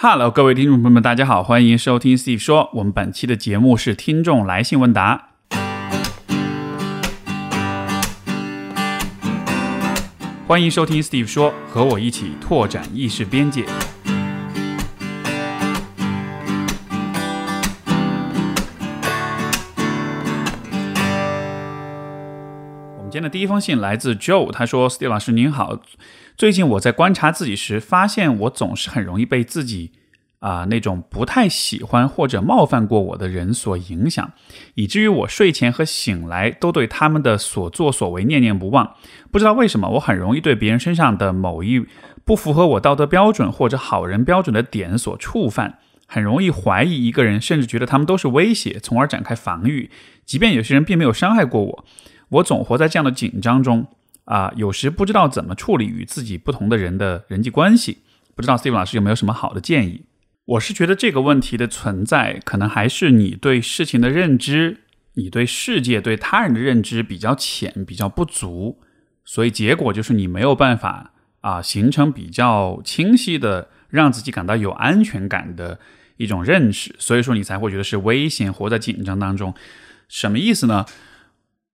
Hello，各位听众朋友们，大家好，欢迎收听 Steve 说。我们本期的节目是听众来信问答。欢迎收听 Steve 说，和我一起拓展意识边界。第一封信来自 Joe，他说：“Steve 老师您好，最近我在观察自己时，发现我总是很容易被自己啊、那种不太喜欢或者冒犯过我的人所影响，以至于我睡前和醒来都对他们的所作所为念念不忘。不知道为什么，我很容易对别人身上的某一不符合我道德标准或者好人标准的点所触犯。”很容易怀疑一个人，甚至觉得他们都是威胁，从而展开防御。即便有些人并没有伤害过我，我总活在这样的紧张中啊、有时不知道怎么处理与自己不同的人的人际关系。不知道 Steve 老师有没有什么好的建议？我是觉得这个问题的存在，可能还是你对事情的认知，你对世界、对他人的认知比较浅、比较不足，所以结果就是你没有办法啊、形成比较清晰的让自己感到有安全感的一种认识，所以说你才会觉得是危险，活在紧张当中。什么意思呢？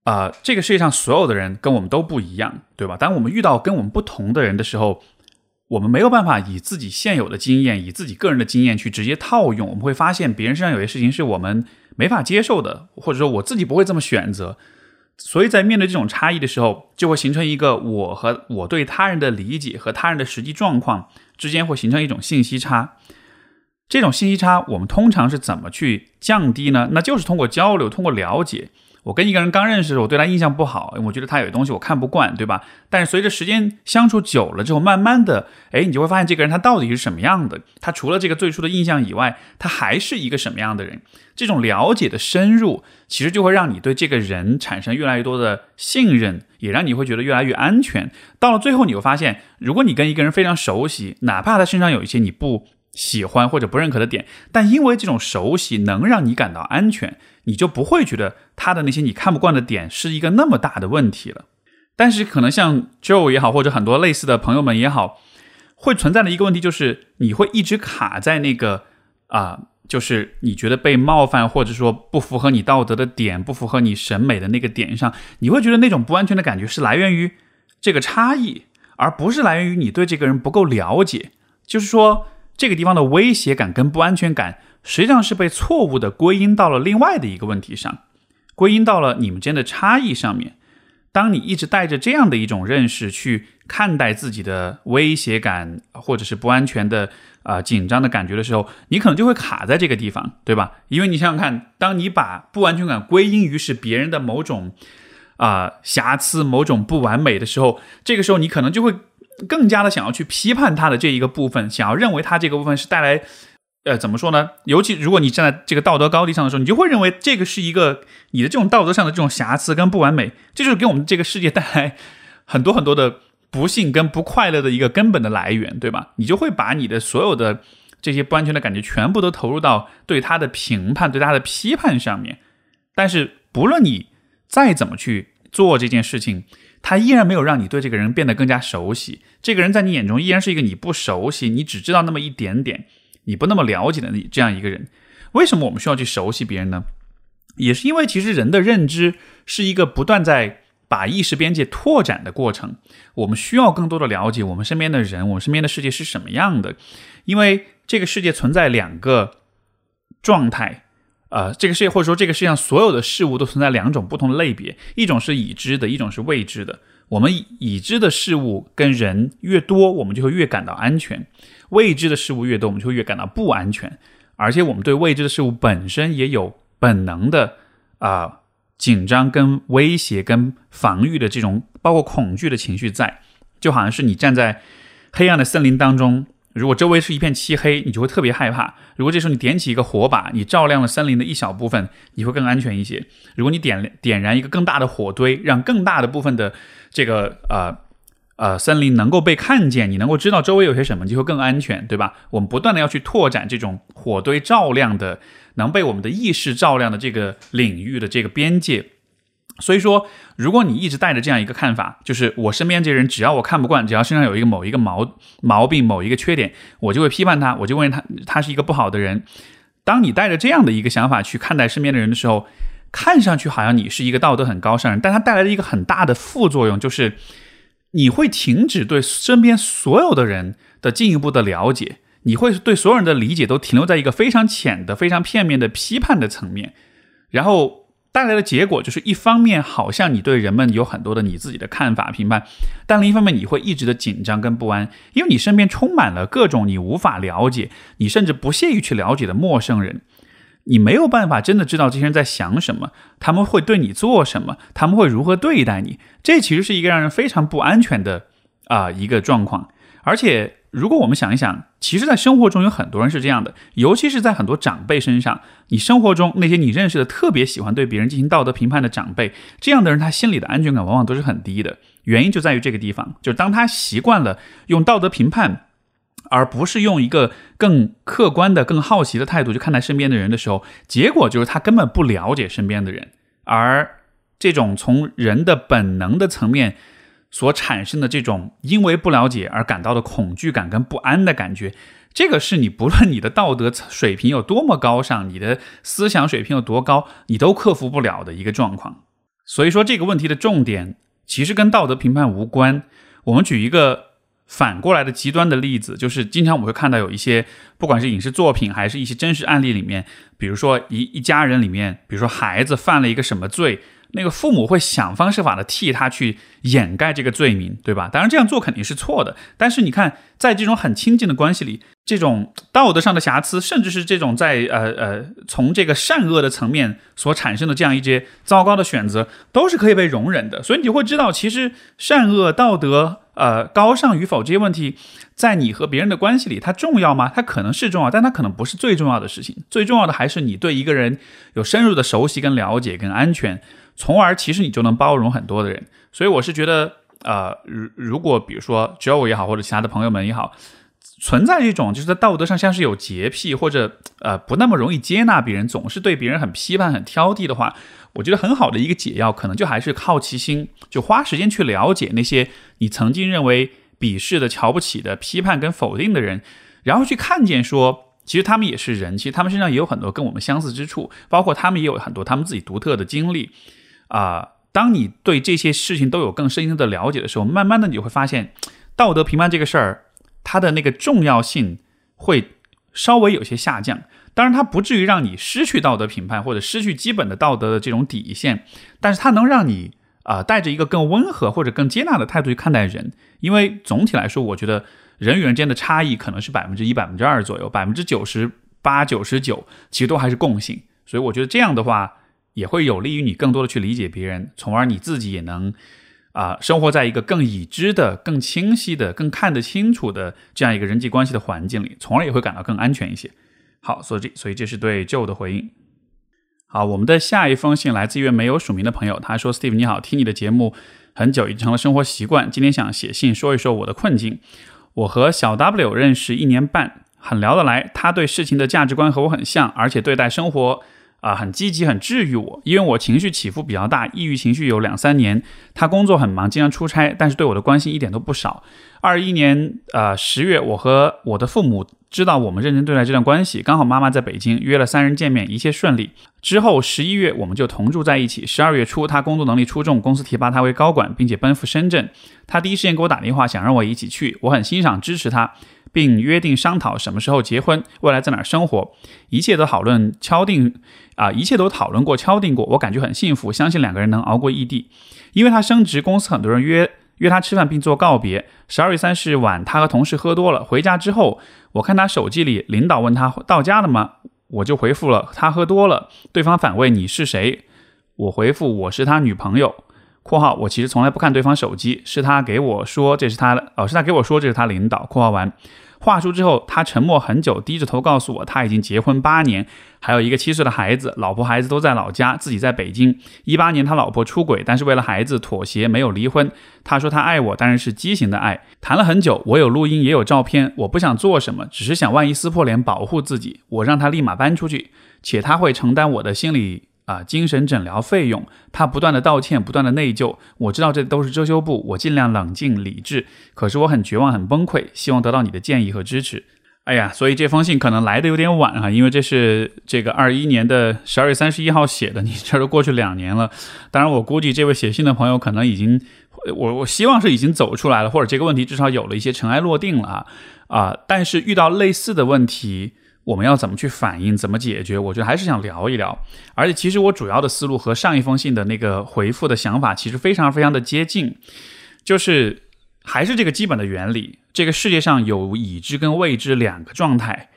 啊、这个世界上所有的人跟我们都不一样，对吧？当我们遇到跟我们不同的人的时候，我们没有办法以自己现有的经验，以自己个人的经验去直接套用。我们会发现别人身上有些事情是我们没法接受的，或者说我自己不会这么选择。所以在面对这种差异的时候，就会形成一个我和我对他人的理解和他人的实际状况之间会形成一种信息差。这种信息差，我们通常是怎么去降低呢？那就是通过交流，通过了解。我跟一个人刚认识的时候，我对他印象不好，我觉得他有东西我看不惯，对吧？但是随着时间相处久了之后，慢慢的，哎，你就会发现这个人他到底是什么样的。他除了这个最初的印象以外，他还是一个什么样的人？这种了解的深入，其实就会让你对这个人产生越来越多的信任，也让你会觉得越来越安全。到了最后，你会发现，如果你跟一个人非常熟悉，哪怕他身上有一些你不喜欢或者不认可的点，但因为这种熟悉能让你感到安全，你就不会觉得他的那些你看不惯的点是一个那么大的问题了。但是可能像 Joe 也好，或者很多类似的朋友们也好，会存在的一个问题就是，你会一直卡在那个啊、就是你觉得被冒犯，或者说不符合你道德的点，不符合你审美的那个点上，你会觉得那种不安全的感觉是来源于这个差异，而不是来源于你对这个人不够了解。就是说，这个地方的威胁感跟不安全感，实际上是被错误的归因到了另外的一个问题上，归因到了你们之间的差异上面。当你一直带着这样的一种认识去看待自己的威胁感，或者是不安全的啊、紧张的感觉的时候，你可能就会卡在这个地方，对吧？因为你想想看，当你把不安全感归因于是别人的某种啊、瑕疵、某种不完美的时候，这个时候你可能就会更加的想要去批判他的这一个部分，想要认为他这个部分是带来。呃，怎么说呢？尤其如果你站在这个道德高地上的时候，你就会认为这个是一个你的这种道德上的这种瑕疵跟不完美，这就是给我们这个世界带来很多很多的不幸跟不快乐的一个根本的来源，对吧？你就会把你的所有的这些不安全的感觉全部都投入到对他的评判、对他的批判上面。但是不论你再怎么去做这件事情，他依然没有让你对这个人变得更加熟悉。这个人在你眼中依然是一个你不熟悉、你只知道那么一点点。你不那么了解的你这样一个人，为什么我们需要去熟悉别人呢？也是因为其实人的认知是一个不断在把意识边界拓展的过程。我们需要更多的了解我们身边的人，我们身边的世界是什么样的。因为这个世界存在两个状态，呃，这个世界或者说这个世界上所有的事物都存在两种不同的类别，一种是已知的，一种是未知的。我们已知的事物跟人越多，我们就会越感到安全；未知的事物越多，我们就会越感到不安全。而且，我们对未知的事物本身也有本能的啊、紧张、跟威胁、跟防御的这种，包括恐惧的情绪在。就好像是你站在黑暗的森林当中，如果周围是一片漆黑，你就会特别害怕；如果这时候你点起一个火把，你照亮了森林的一小部分，你会更安全一些。如果你点点燃一个更大的火堆，让更大的部分的这个呃呃森林能够被看见，你能够知道周围有些什么，就会更安全，对吧？我们不断的要去拓展这种火堆照亮的，能被我们的意识照亮的这个领域的这个边界。所以说，如果你一直带着这样一个看法，就是我身边这些人，只要我看不惯，只要身上有一个某一个毛毛病、某一个缺点，我就会批判他，我就认为他他是一个不好的人。当你带着这样的一个想法去看待身边的人的时候，看上去好像你是一个道德很高尚人，但他带来的一个很大的副作用就是，你会停止对身边所有的人的进一步的了解，你会对所有人的理解都停留在一个非常浅的、非常片面的批判的层面，然后。带来的结果就是，一方面好像你对人们有很多的你自己的看法评判，但另一方面你会一直的紧张跟不安，因为你身边充满了各种你无法了解、你甚至不屑于去了解的陌生人，你没有办法真的知道这些人在想什么，他们会对你做什么，他们会如何对待你，这其实是一个让人非常不安全的啊一个状况，而且。如果我们想一想，其实，在生活中有很多人是这样的，尤其是在很多长辈身上。你生活中那些你认识的特别喜欢对别人进行道德评判的长辈，这样的人他心里的安全感往往都是很低的。原因就在于这个地方，就是当他习惯了用道德评判，而不是用一个更客观的、更好奇的态度去看待身边的人的时候，结果就是他根本不了解身边的人，而这种从人的本能的层面。所产生的这种因为不了解而感到的恐惧感跟不安的感觉，这个是你不论你的道德水平有多么高尚，你的思想水平有多高，你都克服不了的一个状况。所以说这个问题的重点其实跟道德评判无关。我们举一个反过来的极端的例子，就是经常我们会看到有一些，不管是影视作品还是一些真实案例里面，比如说一一家人里面，比如说孩子犯了一个什么罪。那个父母会想方设法的替他去掩盖这个罪名，对吧？当然这样做肯定是错的。但是你看，在这种很亲近的关系里，这种道德上的瑕疵，甚至是这种在呃呃从这个善恶的层面所产生的这样一些糟糕的选择，都是可以被容忍的。所以你会知道，其实善恶道德呃高尚与否这些问题，在你和别人的关系里，它重要吗？它可能是重要，但它可能不是最重要的事情。最重要的还是你对一个人有深入的熟悉、跟了解、跟安全。从而，其实你就能包容很多的人。所以，我是觉得，呃，如如果比如说 Joe 也好，或者其他的朋友们也好，存在一种就是在道德上像是有洁癖，或者呃不那么容易接纳别人，总是对别人很批判、很挑剔的话，我觉得很好的一个解药，可能就还是好奇心，就花时间去了解那些你曾经认为鄙视的、瞧不起的、批判跟否定的人，然后去看见说。其实他们也是人，其实他们身上也有很多跟我们相似之处，包括他们也有很多他们自己独特的经历，啊，当你对这些事情都有更深入的了解的时候，慢慢的你会发现，道德评判这个事儿，它的那个重要性会稍微有些下降。当然，它不至于让你失去道德评判或者失去基本的道德的这种底线，但是它能让你啊带着一个更温和或者更接纳的态度去看待人，因为总体来说，我觉得。人与人间的差异可能是百分之一、百分之二左右，百分之九十八、九十九其实都还是共性。所以我觉得这样的话也会有利于你更多的去理解别人，从而你自己也能啊生活在一个更已知的、更清晰的、更看得清楚的这样一个人际关系的环境里，从而也会感到更安全一些。好，所以这所以这是对 Joe 的回应。好，我们的下一封信来自一位没有署名的朋友，他说：“Steve 你好，听你的节目很久，已经成了生活习惯。今天想写信说一说我的困境。”我和小 W 认识一年半，很聊得来。他对事情的价值观和我很像，而且对待生活啊很积极，很治愈我。因为我情绪起伏比较大，抑郁情绪有两三年。他工作很忙，经常出差，但是对我的关心一点都不少。二一年啊十月，我和我的父母。知道我们认真对待这段关系，刚好妈妈在北京约了三人见面，一切顺利。之后十一月我们就同住在一起。十二月初他工作能力出众，公司提拔他为高管，并且奔赴深圳。他第一时间给我打电话，想让我一起去。我很欣赏支持他，并约定商讨什么时候结婚，未来在哪儿生活，一切都讨论敲定啊，一切都讨论过敲定过。我感觉很幸福，相信两个人能熬过异地。因为他升职，公司很多人约。约他吃饭并做告别。十二月三十晚，他和同事喝多了，回家之后，我看他手机里，领导问他到家了吗？我就回复了他喝多了。对方反问你是谁？我回复我是他女朋友。（括号我其实从来不看对方手机，是他给我说这是他的，哦是他给我说这是他领导。）（括号完）话说之后，他沉默很久，低着头告诉我，他已经结婚八年，还有一个七岁的孩子，老婆孩子都在老家，自己在北京。一八年他老婆出轨，但是为了孩子妥协，没有离婚。他说他爱我，当然是畸形的爱。谈了很久，我有录音也有照片。我不想做什么，只是想万一撕破脸，保护自己。我让他立马搬出去，且他会承担我的心理啊精神诊疗费用，他不断的道歉，不断的内疚。我知道这都是遮羞布，我尽量冷静理智，可是我很绝望，很崩溃，希望得到你的建议和支持。哎呀，所以这封信可能来的有点晚啊，因为这是这个二一年的十二月三十一号写的，你这都过去两年了。当然，我估计这位写信的朋友可能已经，我我希望是已经走出来了，或者这个问题至少有了一些尘埃落定了啊啊！但是遇到类似的问题，我们要怎么去反应，怎么解决？我觉得还是想聊一聊。而且，其实我主要的思路和上一封信的那个回复的想法其实非常非常的接近，就是还是这个基本的原理。这个世界上有已知跟未知两个状态，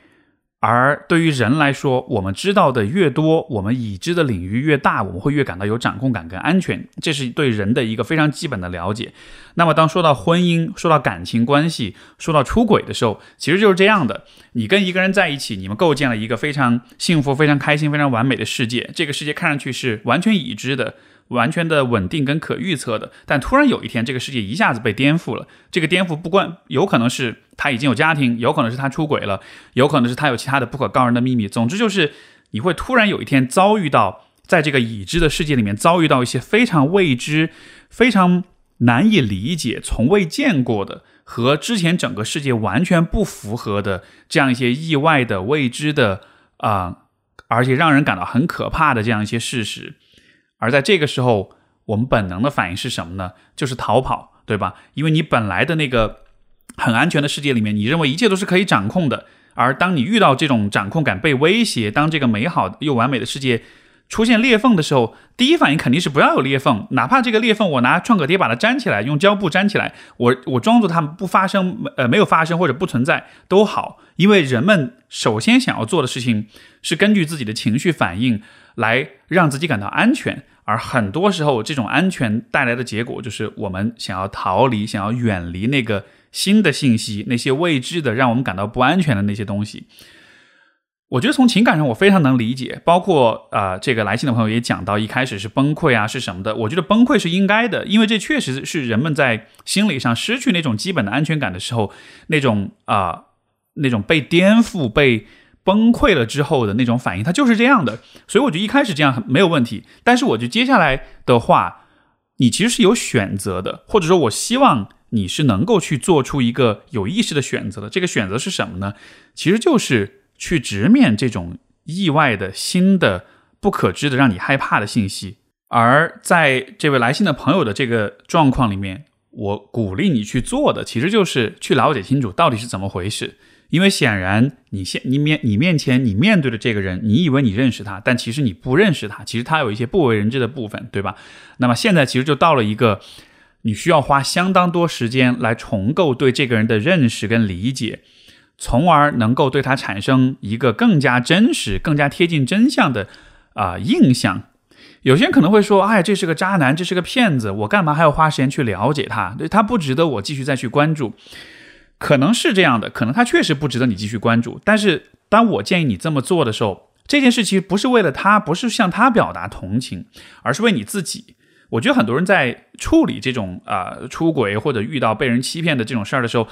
而对于人来说，我们知道的越多，我们已知的领域越大，我们会越感到有掌控感跟安全。这是对人的一个非常基本的了解。那么，当说到婚姻、说到感情关系、说到出轨的时候，其实就是这样的：你跟一个人在一起，你们构建了一个非常幸福、非常开心、非常完美的世界。这个世界看上去是完全已知的。完全的稳定跟可预测的，但突然有一天，这个世界一下子被颠覆了。这个颠覆不关，有可能是他已经有家庭，有可能是他出轨了，有可能是他有其他的不可告人的秘密。总之就是，你会突然有一天遭遇到，在这个已知的世界里面遭遇到一些非常未知、非常难以理解、从未见过的，和之前整个世界完全不符合的这样一些意外的、未知的啊，而且让人感到很可怕的这样一些事实。而在这个时候，我们本能的反应是什么呢？就是逃跑，对吧？因为你本来的那个很安全的世界里面，你认为一切都是可以掌控的。而当你遇到这种掌控感被威胁，当这个美好又完美的世界出现裂缝的时候，第一反应肯定是不要有裂缝，哪怕这个裂缝我拿创可贴把它粘起来，用胶布粘起来，我我装作它们不发生，呃，没有发生或者不存在都好。因为人们首先想要做的事情是根据自己的情绪反应。来让自己感到安全，而很多时候，这种安全带来的结果就是我们想要逃离、想要远离那个新的信息、那些未知的、让我们感到不安全的那些东西。我觉得从情感上，我非常能理解。包括啊，这个来信的朋友也讲到，一开始是崩溃啊，是什么的？我觉得崩溃是应该的，因为这确实是人们在心理上失去那种基本的安全感的时候，那种啊，那种被颠覆、被。崩溃了之后的那种反应，它就是这样的，所以我觉得一开始这样没有问题。但是我觉得接下来的话，你其实是有选择的，或者说，我希望你是能够去做出一个有意识的选择的。这个选择是什么呢？其实就是去直面这种意外的、新的、不可知的、让你害怕的信息。而在这位来信的朋友的这个状况里面，我鼓励你去做的，其实就是去了解清楚到底是怎么回事。因为显然，你现你面你面前你面对的这个人，你以为你认识他，但其实你不认识他。其实他有一些不为人知的部分，对吧？那么现在其实就到了一个你需要花相当多时间来重构对这个人的认识跟理解，从而能够对他产生一个更加真实、更加贴近真相的啊印象。有些人可能会说：“哎，这是个渣男，这是个骗子，我干嘛还要花时间去了解他？对他不值得我继续再去关注。”可能是这样的，可能他确实不值得你继续关注。但是，当我建议你这么做的时候，这件事其实不是为了他，不是向他表达同情，而是为你自己。我觉得很多人在处理这种啊出轨或者遇到被人欺骗的这种事儿的时候，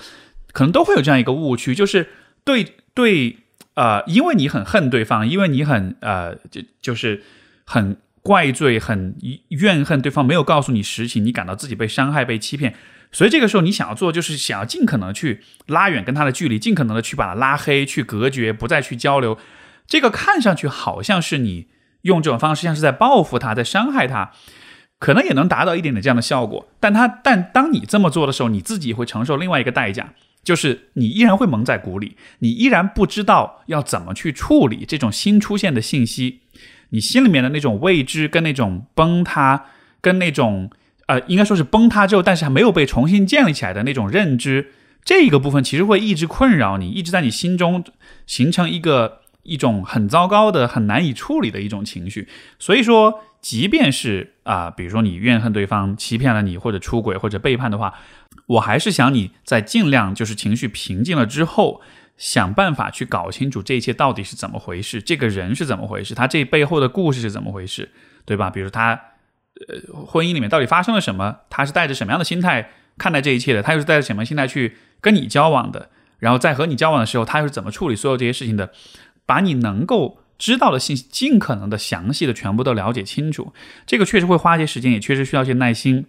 可能都会有这样一个误区，就是对对啊，因为你很恨对方，因为你很呃就就是很怪罪、很怨恨对方没有告诉你实情，你感到自己被伤害、被欺骗。所以这个时候，你想要做就是想要尽可能去拉远跟他的距离，尽可能的去把他拉黑、去隔绝，不再去交流。这个看上去好像是你用这种方式，像是在报复他，在伤害他，可能也能达到一点点这样的效果。但他但当你这么做的时候，你自己会承受另外一个代价，就是你依然会蒙在鼓里，你依然不知道要怎么去处理这种新出现的信息，你心里面的那种未知跟那种崩塌跟那种。呃，应该说是崩塌之后，但是还没有被重新建立起来的那种认知，这一个部分其实会一直困扰你，一直在你心中形成一个一种很糟糕的、很难以处理的一种情绪。所以说，即便是啊，比如说你怨恨对方欺骗了你，或者出轨，或者背叛的话，我还是想你在尽量就是情绪平静了之后，想办法去搞清楚这一切到底是怎么回事，这个人是怎么回事，他这背后的故事是怎么回事，对吧？比如他。呃，婚姻里面到底发生了什么？他是带着什么样的心态看待这一切的？他又是带着什么心态去跟你交往的？然后在和你交往的时候，他又是怎么处理所有这些事情的？把你能够知道的信息尽可能的详细的全部都了解清楚。这个确实会花一些时间，也确实需要一些耐心。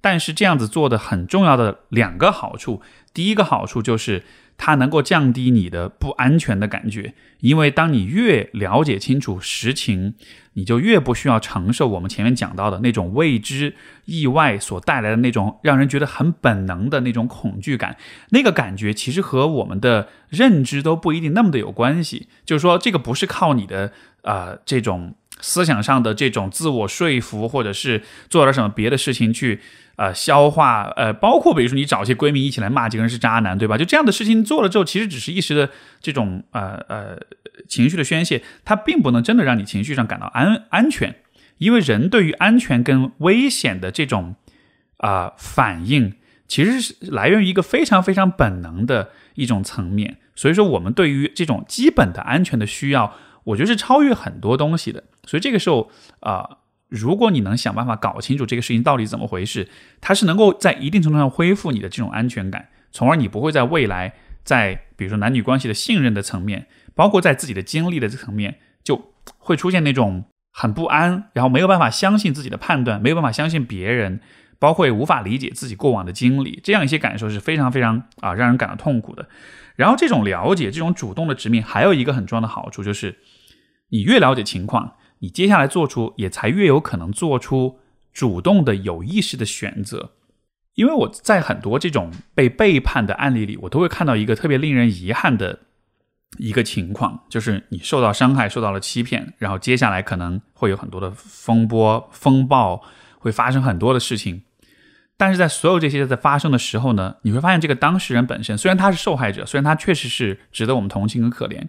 但是这样子做的很重要的两个好处，第一个好处就是。它能够降低你的不安全的感觉，因为当你越了解清楚实情，你就越不需要承受我们前面讲到的那种未知意外所带来的那种让人觉得很本能的那种恐惧感。那个感觉其实和我们的认知都不一定那么的有关系。就是说，这个不是靠你的啊这种思想上的这种自我说服，或者是做点什么别的事情去。呃，消化，呃，包括比如说你找一些闺蜜一起来骂几个人是渣男，对吧？就这样的事情做了之后，其实只是一时的这种呃呃情绪的宣泄，它并不能真的让你情绪上感到安安全，因为人对于安全跟危险的这种啊反应，其实是来源于一个非常非常本能的一种层面。所以说，我们对于这种基本的安全的需要，我觉得是超越很多东西的。所以这个时候啊。如果你能想办法搞清楚这个事情到底怎么回事，它是能够在一定程度上恢复你的这种安全感，从而你不会在未来在比如说男女关系的信任的层面，包括在自己的经历的层面，就会出现那种很不安，然后没有办法相信自己的判断，没有办法相信别人，包括无法理解自己过往的经历，这样一些感受是非常非常啊让人感到痛苦的。然后这种了解，这种主动的直面，还有一个很重要的好处就是，你越了解情况。你接下来做出也才越有可能做出主动的有意识的选择，因为我在很多这种被背叛的案例里，我都会看到一个特别令人遗憾的一个情况，就是你受到伤害，受到了欺骗，然后接下来可能会有很多的风波、风暴，会发生很多的事情。但是在所有这些在发生的时候呢，你会发现这个当事人本身虽然他是受害者，虽然他确实是值得我们同情和可怜，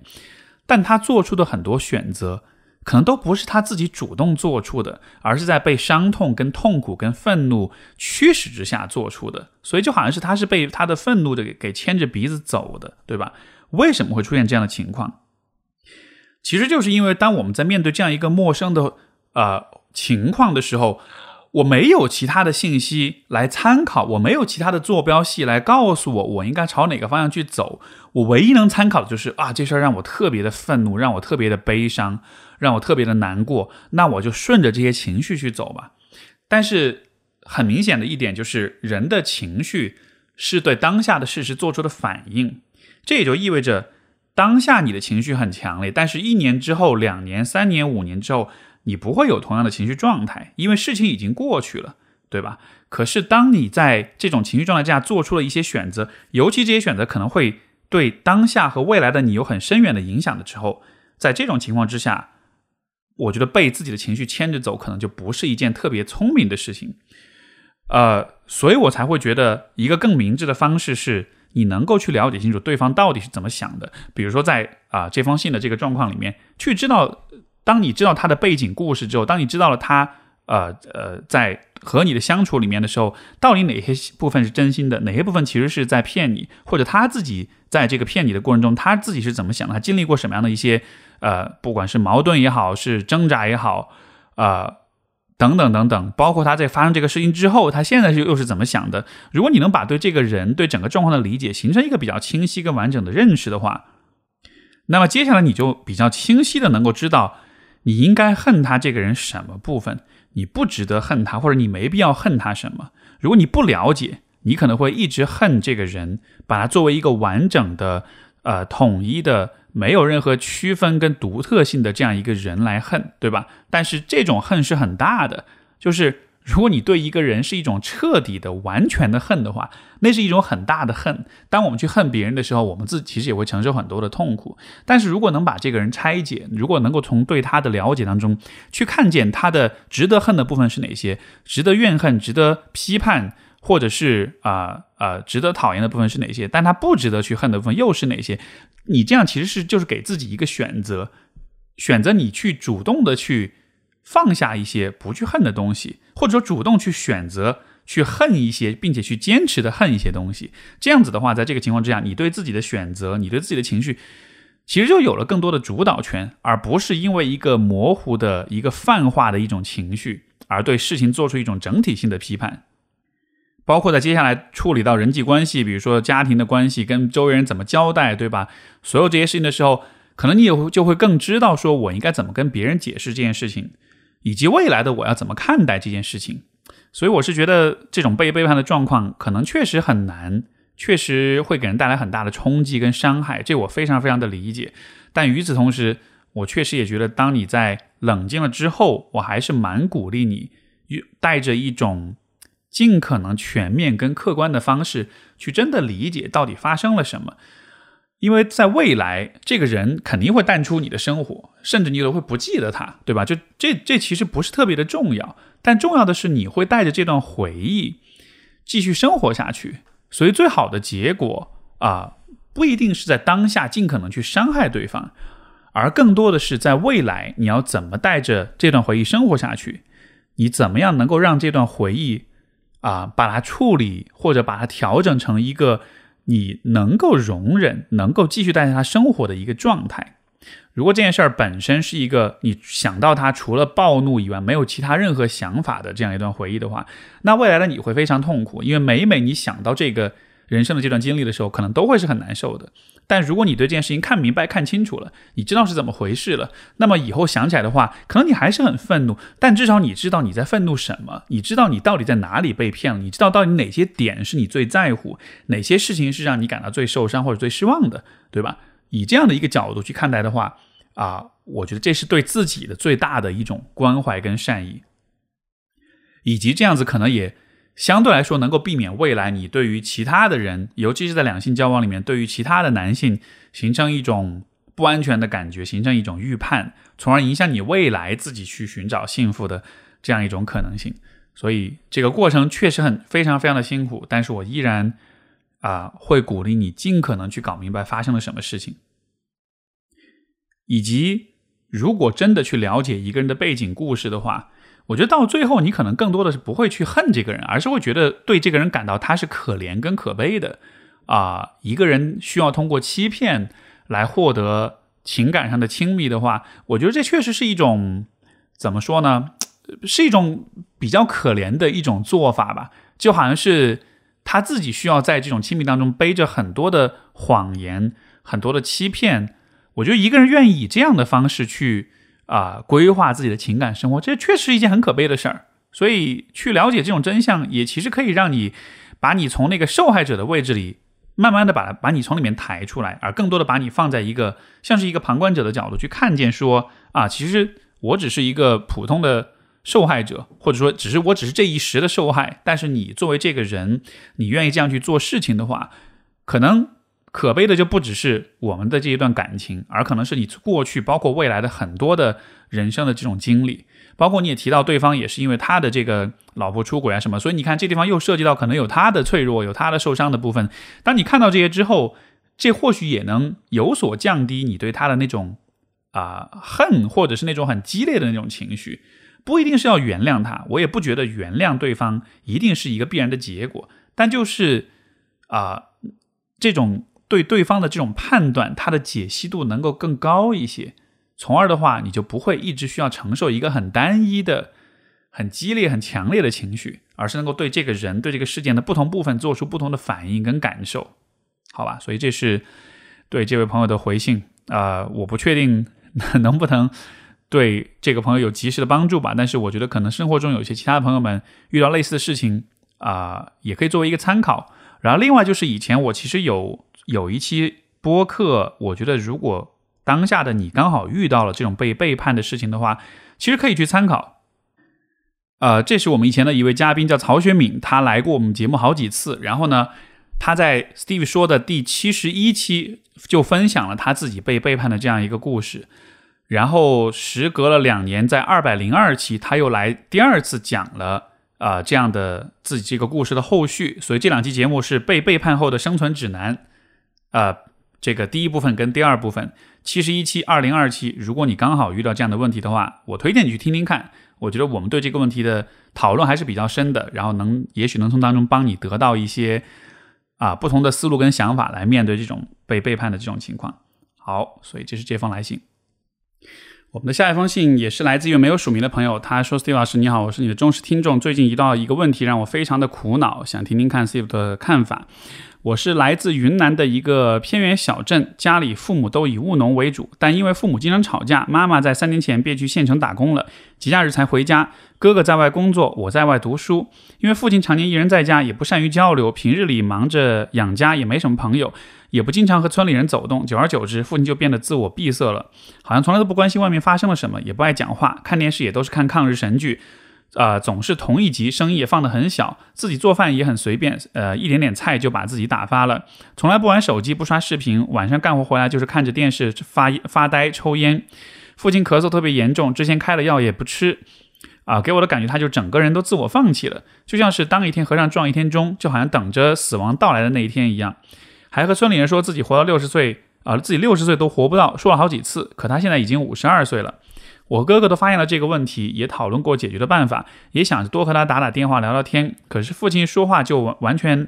但他做出的很多选择。可能都不是他自己主动做出的，而是在被伤痛、跟痛苦、跟愤怒驱使之下做出的。所以就好像是他是被他的愤怒的给给牵着鼻子走的，对吧？为什么会出现这样的情况？其实就是因为当我们在面对这样一个陌生的呃情况的时候。我没有其他的信息来参考，我没有其他的坐标系来告诉我我应该朝哪个方向去走。我唯一能参考的就是啊，这事儿让我特别的愤怒，让我特别的悲伤，让我特别的难过。那我就顺着这些情绪去走吧。但是很明显的一点就是，人的情绪是对当下的事实做出的反应。这也就意味着，当下你的情绪很强烈，但是一年之后、两年、三年、五年之后。你不会有同样的情绪状态，因为事情已经过去了，对吧？可是当你在这种情绪状态下做出了一些选择，尤其这些选择可能会对当下和未来的你有很深远的影响的时候，在这种情况之下，我觉得被自己的情绪牵着走，可能就不是一件特别聪明的事情。呃，所以我才会觉得一个更明智的方式是，你能够去了解清楚对方到底是怎么想的。比如说，在啊这封信的这个状况里面，去知道。当你知道他的背景故事之后，当你知道了他呃呃在和你的相处里面的时候，到底哪些部分是真心的，哪些部分其实是在骗你，或者他自己在这个骗你的过程中，他自己是怎么想的，他经历过什么样的一些呃，不管是矛盾也好，是挣扎也好，呃等等等等，包括他在发生这个事情之后，他现在是又是怎么想的？如果你能把对这个人对整个状况的理解形成一个比较清晰跟完整的认识的话，那么接下来你就比较清晰的能够知道。你应该恨他这个人什么部分？你不值得恨他，或者你没必要恨他什么？如果你不了解，你可能会一直恨这个人，把他作为一个完整的、呃统一的、没有任何区分跟独特性的这样一个人来恨，对吧？但是这种恨是很大的，就是。如果你对一个人是一种彻底的、完全的恨的话，那是一种很大的恨。当我们去恨别人的时候，我们自己其实也会承受很多的痛苦。但是如果能把这个人拆解，如果能够从对他的了解当中去看见他的值得恨的部分是哪些，值得怨恨、值得批判，或者是啊啊值得讨厌的部分是哪些，但他不值得去恨的部分又是哪些？你这样其实是就是给自己一个选择，选择你去主动的去。放下一些不去恨的东西，或者说主动去选择去恨一些，并且去坚持的恨一些东西。这样子的话，在这个情况之下，你对自己的选择，你对自己的情绪，其实就有了更多的主导权，而不是因为一个模糊的一个泛化的一种情绪，而对事情做出一种整体性的批判。包括在接下来处理到人际关系，比如说家庭的关系，跟周围人怎么交代，对吧？所有这些事情的时候。可能你也会就会更知道说我应该怎么跟别人解释这件事情，以及未来的我要怎么看待这件事情。所以我是觉得这种被背叛的状况可能确实很难，确实会给人带来很大的冲击跟伤害，这我非常非常的理解。但与此同时，我确实也觉得，当你在冷静了之后，我还是蛮鼓励你，带着一种尽可能全面跟客观的方式去真的理解到底发生了什么。因为在未来，这个人肯定会淡出你的生活，甚至你都会不记得他，对吧？就这这其实不是特别的重要，但重要的是你会带着这段回忆继续生活下去。所以最好的结果啊，不一定是在当下尽可能去伤害对方，而更多的是在未来你要怎么带着这段回忆生活下去，你怎么样能够让这段回忆啊把它处理或者把它调整成一个。你能够容忍、能够继续带着他生活的一个状态。如果这件事儿本身是一个你想到他除了暴怒以外没有其他任何想法的这样一段回忆的话，那未来的你会非常痛苦，因为每每你想到这个人生的这段经历的时候，可能都会是很难受的。但如果你对这件事情看明白、看清楚了，你知道是怎么回事了，那么以后想起来的话，可能你还是很愤怒，但至少你知道你在愤怒什么，你知道你到底在哪里被骗了，你知道到底哪些点是你最在乎，哪些事情是让你感到最受伤或者最失望的，对吧？以这样的一个角度去看待的话，啊，我觉得这是对自己的最大的一种关怀跟善意，以及这样子可能也。相对来说，能够避免未来你对于其他的人，尤其是在两性交往里面，对于其他的男性形成一种不安全的感觉，形成一种预判，从而影响你未来自己去寻找幸福的这样一种可能性。所以这个过程确实很非常非常的辛苦，但是我依然啊会鼓励你尽可能去搞明白发生了什么事情，以及如果真的去了解一个人的背景故事的话。我觉得到最后，你可能更多的是不会去恨这个人，而是会觉得对这个人感到他是可怜跟可悲的。啊，一个人需要通过欺骗来获得情感上的亲密的话，我觉得这确实是一种怎么说呢？是一种比较可怜的一种做法吧。就好像是他自己需要在这种亲密当中背着很多的谎言、很多的欺骗。我觉得一个人愿意以这样的方式去。啊，规划自己的情感生活，这确实一件很可悲的事儿。所以，去了解这种真相，也其实可以让你把你从那个受害者的位置里，慢慢的把把你从里面抬出来，而更多的把你放在一个像是一个旁观者的角度去看见，说啊，其实我只是一个普通的受害者，或者说，只是我只是这一时的受害。但是，你作为这个人，你愿意这样去做事情的话，可能。可悲的就不只是我们的这一段感情，而可能是你过去包括未来的很多的人生的这种经历，包括你也提到对方也是因为他的这个老婆出轨啊什么，所以你看这地方又涉及到可能有他的脆弱，有他的受伤的部分。当你看到这些之后，这或许也能有所降低你对他的那种啊恨，或者是那种很激烈的那种情绪。不一定是要原谅他，我也不觉得原谅对方一定是一个必然的结果，但就是啊这种。对对方的这种判断，他的解析度能够更高一些，从而的话，你就不会一直需要承受一个很单一的、很激烈、很强烈的情绪，而是能够对这个人、对这个事件的不同部分做出不同的反应跟感受，好吧？所以这是对这位朋友的回信啊，我不确定能不能对这个朋友有及时的帮助吧，但是我觉得可能生活中有些其他的朋友们遇到类似的事情啊，也可以作为一个参考。然后另外就是以前我其实有。有一期播客，我觉得如果当下的你刚好遇到了这种被背叛的事情的话，其实可以去参考。呃，这是我们以前的一位嘉宾叫曹学敏，他来过我们节目好几次。然后呢，他在 Steve 说的第七十一期就分享了他自己被背叛的这样一个故事。然后时隔了两年，在二百零二期他又来第二次讲了啊这样的自己这个故事的后续。所以这两期节目是被背叛后的生存指南。呃，这个第一部分跟第二部分，七十一期、二零二期，如果你刚好遇到这样的问题的话，我推荐你去听听看。我觉得我们对这个问题的讨论还是比较深的，然后能也许能从当中帮你得到一些啊不同的思路跟想法来面对这种被背叛的这种情况。好，所以这是这封来信。我们的下一封信也是来自于没有署名的朋友，他说：“Steve 老师你好，我是你的忠实听众，最近遇到一个问题让我非常的苦恼，想听听看 Steve 的看法。”我是来自云南的一个偏远小镇，家里父母都以务农为主，但因为父母经常吵架，妈妈在三年前便去县城打工了，节假日才回家。哥哥在外工作，我在外读书。因为父亲常年一人在家，也不善于交流，平日里忙着养家，也没什么朋友，也不经常和村里人走动。久而久之，父亲就变得自我闭塞了，好像从来都不关心外面发生了什么，也不爱讲话，看电视也都是看抗日神剧。呃，总是同一集，声音也放得很小，自己做饭也很随便，呃，一点点菜就把自己打发了，从来不玩手机，不刷视频，晚上干活回来就是看着电视发发呆抽烟。父亲咳嗽特别严重，之前开了药也不吃，啊，给我的感觉他就整个人都自我放弃了，就像是当一天和尚撞一天钟，就好像等着死亡到来的那一天一样，还和村里人说自己活到六十岁，啊，自己六十岁都活不到，说了好几次，可他现在已经五十二岁了。我哥哥都发现了这个问题，也讨论过解决的办法，也想着多和他打打电话聊聊天。可是父亲说话就完完全，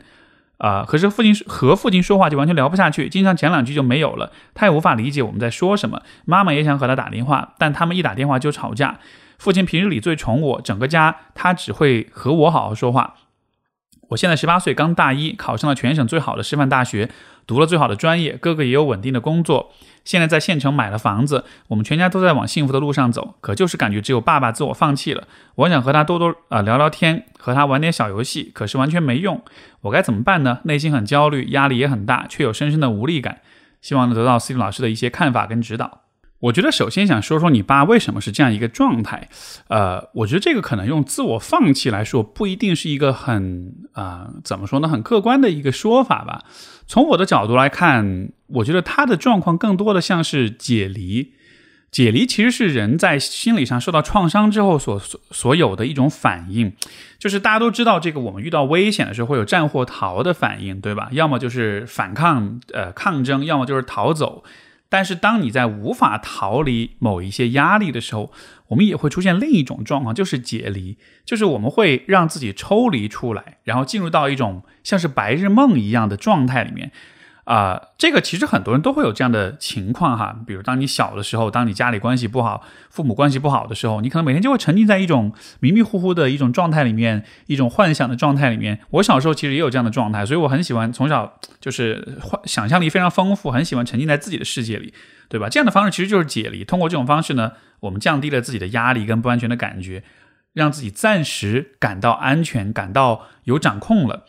啊，可是父亲和父亲说话就完全聊不下去，经常讲两句就没有了。他也无法理解我们在说什么。妈妈也想和他打电话，但他们一打电话就吵架。父亲平日里最宠我，整个家他只会和我好好说话。我现在十八岁，刚大一，考上了全省最好的师范大学，读了最好的专业。哥哥也有稳定的工作。现在在县城买了房子，我们全家都在往幸福的路上走，可就是感觉只有爸爸自我放弃了。我想和他多多啊聊聊天，和他玩点小游戏，可是完全没用。我该怎么办呢？内心很焦虑，压力也很大，却有深深的无力感。希望能得到 C 老师的一些看法跟指导。我觉得首先想说说你爸为什么是这样一个状态，呃，我觉得这个可能用自我放弃来说，不一定是一个很啊怎么说呢，很客观的一个说法吧。从我的角度来看，我觉得他的状况更多的像是解离。解离其实是人在心理上受到创伤之后所所所有的一种反应，就是大家都知道，这个我们遇到危险的时候会有战或逃的反应，对吧？要么就是反抗，呃，抗争，要么就是逃走。但是，当你在无法逃离某一些压力的时候，我们也会出现另一种状况，就是解离，就是我们会让自己抽离出来，然后进入到一种像是白日梦一样的状态里面。啊，这个其实很多人都会有这样的情况哈，比如当你小的时候，当你家里关系不好，父母关系不好的时候，你可能每天就会沉浸在一种迷迷糊糊的一种状态里面，一种幻想的状态里面。我小时候其实也有这样的状态，所以我很喜欢从小就是幻想象力非常丰富，很喜欢沉浸在自己的世界里，对吧？这样的方式其实就是解离，通过这种方式呢，我们降低了自己的压力跟不安全的感觉，让自己暂时感到安全，感到有掌控了。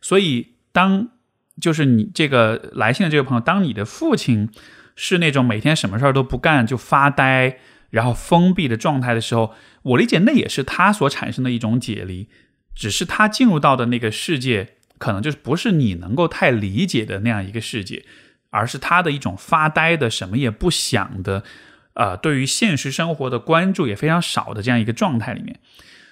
所以当就是你这个来信的这个朋友，当你的父亲是那种每天什么事儿都不干就发呆，然后封闭的状态的时候，我理解那也是他所产生的一种解离，只是他进入到的那个世界，可能就是不是你能够太理解的那样一个世界，而是他的一种发呆的什么也不想的，呃，对于现实生活的关注也非常少的这样一个状态里面。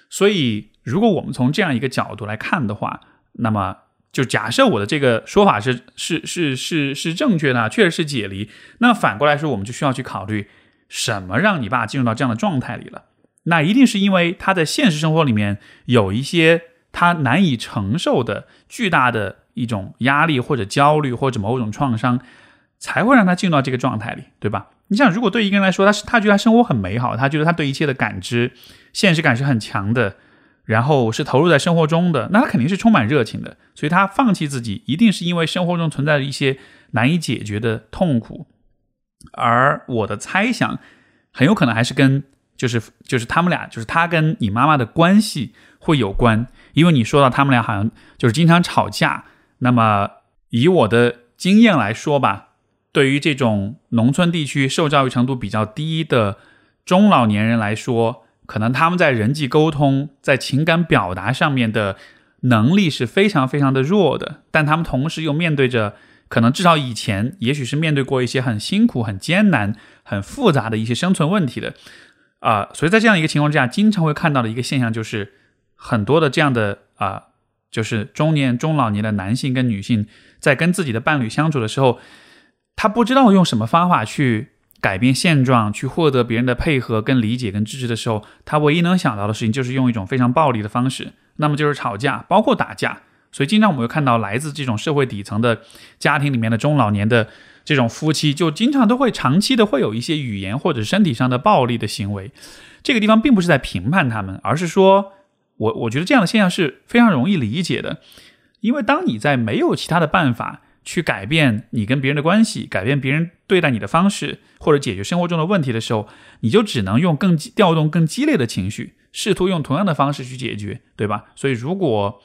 所以，如果我们从这样一个角度来看的话，那么。就假设我的这个说法是是是是是正确的，确实是解离。那反过来说，我们就需要去考虑，什么让你爸进入到这样的状态里了？那一定是因为他在现实生活里面有一些他难以承受的巨大的一种压力或者焦虑或者某种创伤，才会让他进入到这个状态里，对吧？你想，如果对一个人来说，他是他觉得他生活很美好，他觉得他对一切的感知现实感是很强的。然后是投入在生活中的，那他肯定是充满热情的，所以他放弃自己，一定是因为生活中存在着一些难以解决的痛苦。而我的猜想，很有可能还是跟就是就是他们俩，就是他跟你妈妈的关系会有关，因为你说到他们俩好像就是经常吵架。那么以我的经验来说吧，对于这种农村地区受教育程度比较低的中老年人来说。可能他们在人际沟通、在情感表达上面的能力是非常非常的弱的，但他们同时又面对着可能至少以前，也许是面对过一些很辛苦、很艰难、很复杂的一些生存问题的啊，所以在这样一个情况之下，经常会看到的一个现象就是，很多的这样的啊，就是中年、中老年的男性跟女性在跟自己的伴侣相处的时候，他不知道用什么方法去。改变现状，去获得别人的配合、跟理解、跟支持的时候，他唯一能想到的事情就是用一种非常暴力的方式，那么就是吵架，包括打架。所以，经常我们会看到来自这种社会底层的家庭里面的中老年的这种夫妻，就经常都会长期的会有一些语言或者身体上的暴力的行为。这个地方并不是在评判他们，而是说，我我觉得这样的现象是非常容易理解的，因为当你在没有其他的办法去改变你跟别人的关系，改变别人对待你的方式，或者解决生活中的问题的时候，你就只能用更调动更激烈的情绪，试图用同样的方式去解决，对吧？所以如果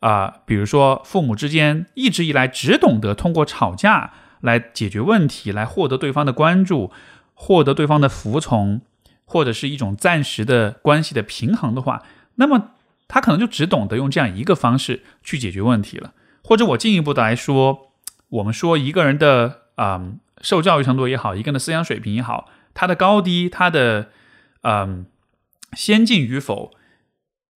啊，比如说父母之间一直以来只懂得通过吵架来解决问题，来获得对方的关注，获得对方的服从，或者是一种暂时的关系的平衡的话，那么他可能就只懂得用这样一个方式去解决问题了。或者我进一步的来说，我们说一个人的啊受教育程度也好，一个人的思想水平也好，他的高低，他的嗯先进与否。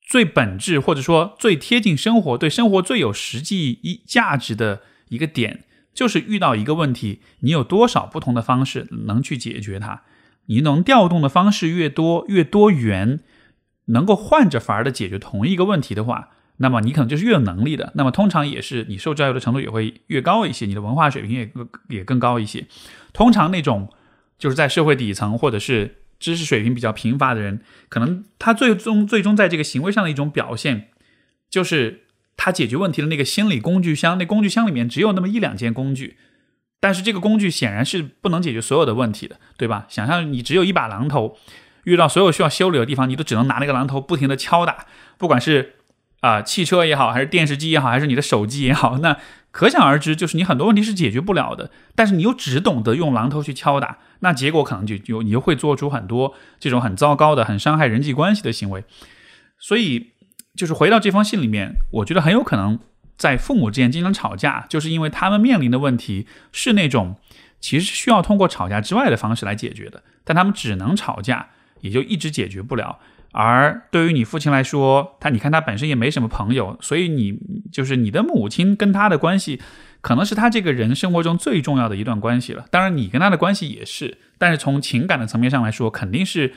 最本质或者说最贴近生活、对生活最有实际一价值的一个点，就是遇到一个问题，你有多少不同的方式能去解决它？你能调动的方式越多、越多元，能够换着法儿的解决同一个问题的话，那么你可能就是越有能力的。那么通常也是你受教育的程度也会越高一些，你的文化水平也也更高一些。通常那种就是在社会底层或者是。知识水平比较贫乏的人，可能他最终最终在这个行为上的一种表现，就是他解决问题的那个心理工具箱，那工具箱里面只有那么一两件工具，但是这个工具显然是不能解决所有的问题的，对吧？想象你只有一把榔头，遇到所有需要修理的地方，你都只能拿那个榔头不停的敲打，不管是啊汽车也好，还是电视机也好，还是你的手机也好，那。可想而知，就是你很多问题是解决不了的，但是你又只懂得用榔头去敲打，那结果可能就就你就会做出很多这种很糟糕的、很伤害人际关系的行为。所以，就是回到这封信里面，我觉得很有可能在父母之间经常吵架，就是因为他们面临的问题是那种其实需要通过吵架之外的方式来解决的，但他们只能吵架，也就一直解决不了。而对于你父亲来说，他你看他本身也没什么朋友，所以你就是你的母亲跟他的关系，可能是他这个人生活中最重要的一段关系了。当然，你跟他的关系也是，但是从情感的层面上来说，肯定是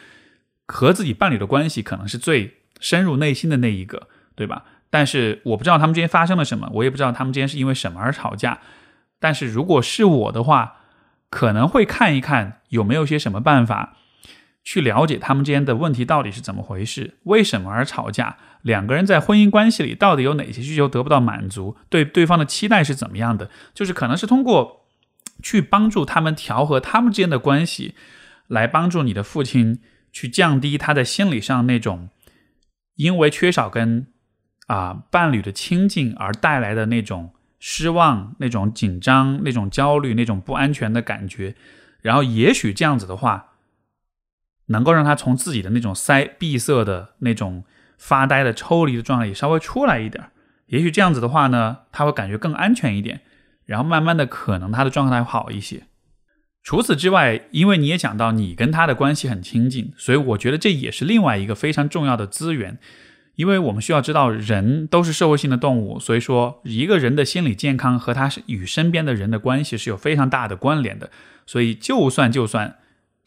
和自己伴侣的关系可能是最深入内心的那一个，对吧？但是我不知道他们之间发生了什么，我也不知道他们之间是因为什么而吵架。但是如果是我的话，可能会看一看有没有些什么办法。去了解他们之间的问题到底是怎么回事，为什么而吵架？两个人在婚姻关系里到底有哪些需求得不到满足？对对方的期待是怎么样的？就是可能是通过去帮助他们调和他们之间的关系，来帮助你的父亲去降低他在心理上那种因为缺少跟啊伴侣的亲近而带来的那种失望、那种紧张、那种焦虑、那种不安全的感觉。然后也许这样子的话。能够让他从自己的那种塞闭塞的那种发呆的抽离的状态里稍微出来一点，也许这样子的话呢，他会感觉更安全一点，然后慢慢的可能他的状态会好一些。除此之外，因为你也讲到你跟他的关系很亲近，所以我觉得这也是另外一个非常重要的资源，因为我们需要知道人都是社会性的动物，所以说一个人的心理健康和他是与身边的人的关系是有非常大的关联的，所以就算就算。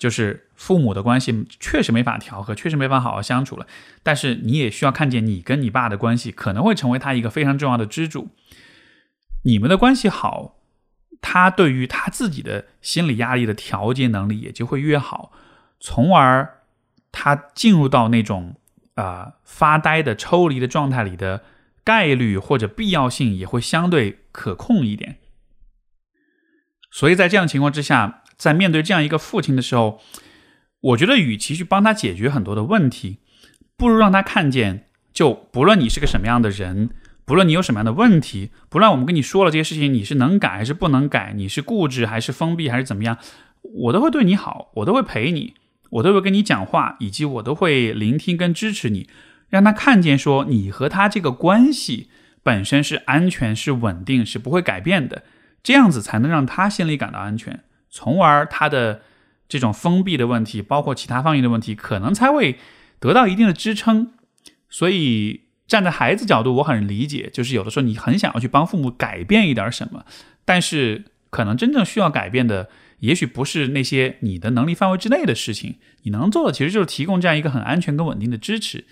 就是父母的关系确实没法调和，确实没法好好相处了。但是你也需要看见，你跟你爸的关系可能会成为他一个非常重要的支柱。你们的关系好，他对于他自己的心理压力的调节能力也就会越好，从而他进入到那种啊发呆的抽离的状态里的概率或者必要性也会相对可控一点。所以在这样情况之下。在面对这样一个父亲的时候，我觉得与其去帮他解决很多的问题，不如让他看见，就不论你是个什么样的人，不论你有什么样的问题，不论我们跟你说了这些事情，你是能改还是不能改，你是固执还是封闭还是怎么样，我都会对你好，我都会陪你，我都会跟你讲话，以及我都会聆听跟支持你，让他看见说你和他这个关系本身是安全、是稳定、是不会改变的，这样子才能让他心里感到安全。从而他的这种封闭的问题，包括其他方面的问题，可能才会得到一定的支撑。所以站在孩子角度，我很理解，就是有的时候你很想要去帮父母改变一点什么，但是可能真正需要改变的，也许不是那些你的能力范围之内的事情。你能做的其实就是提供这样一个很安全跟稳定的支持，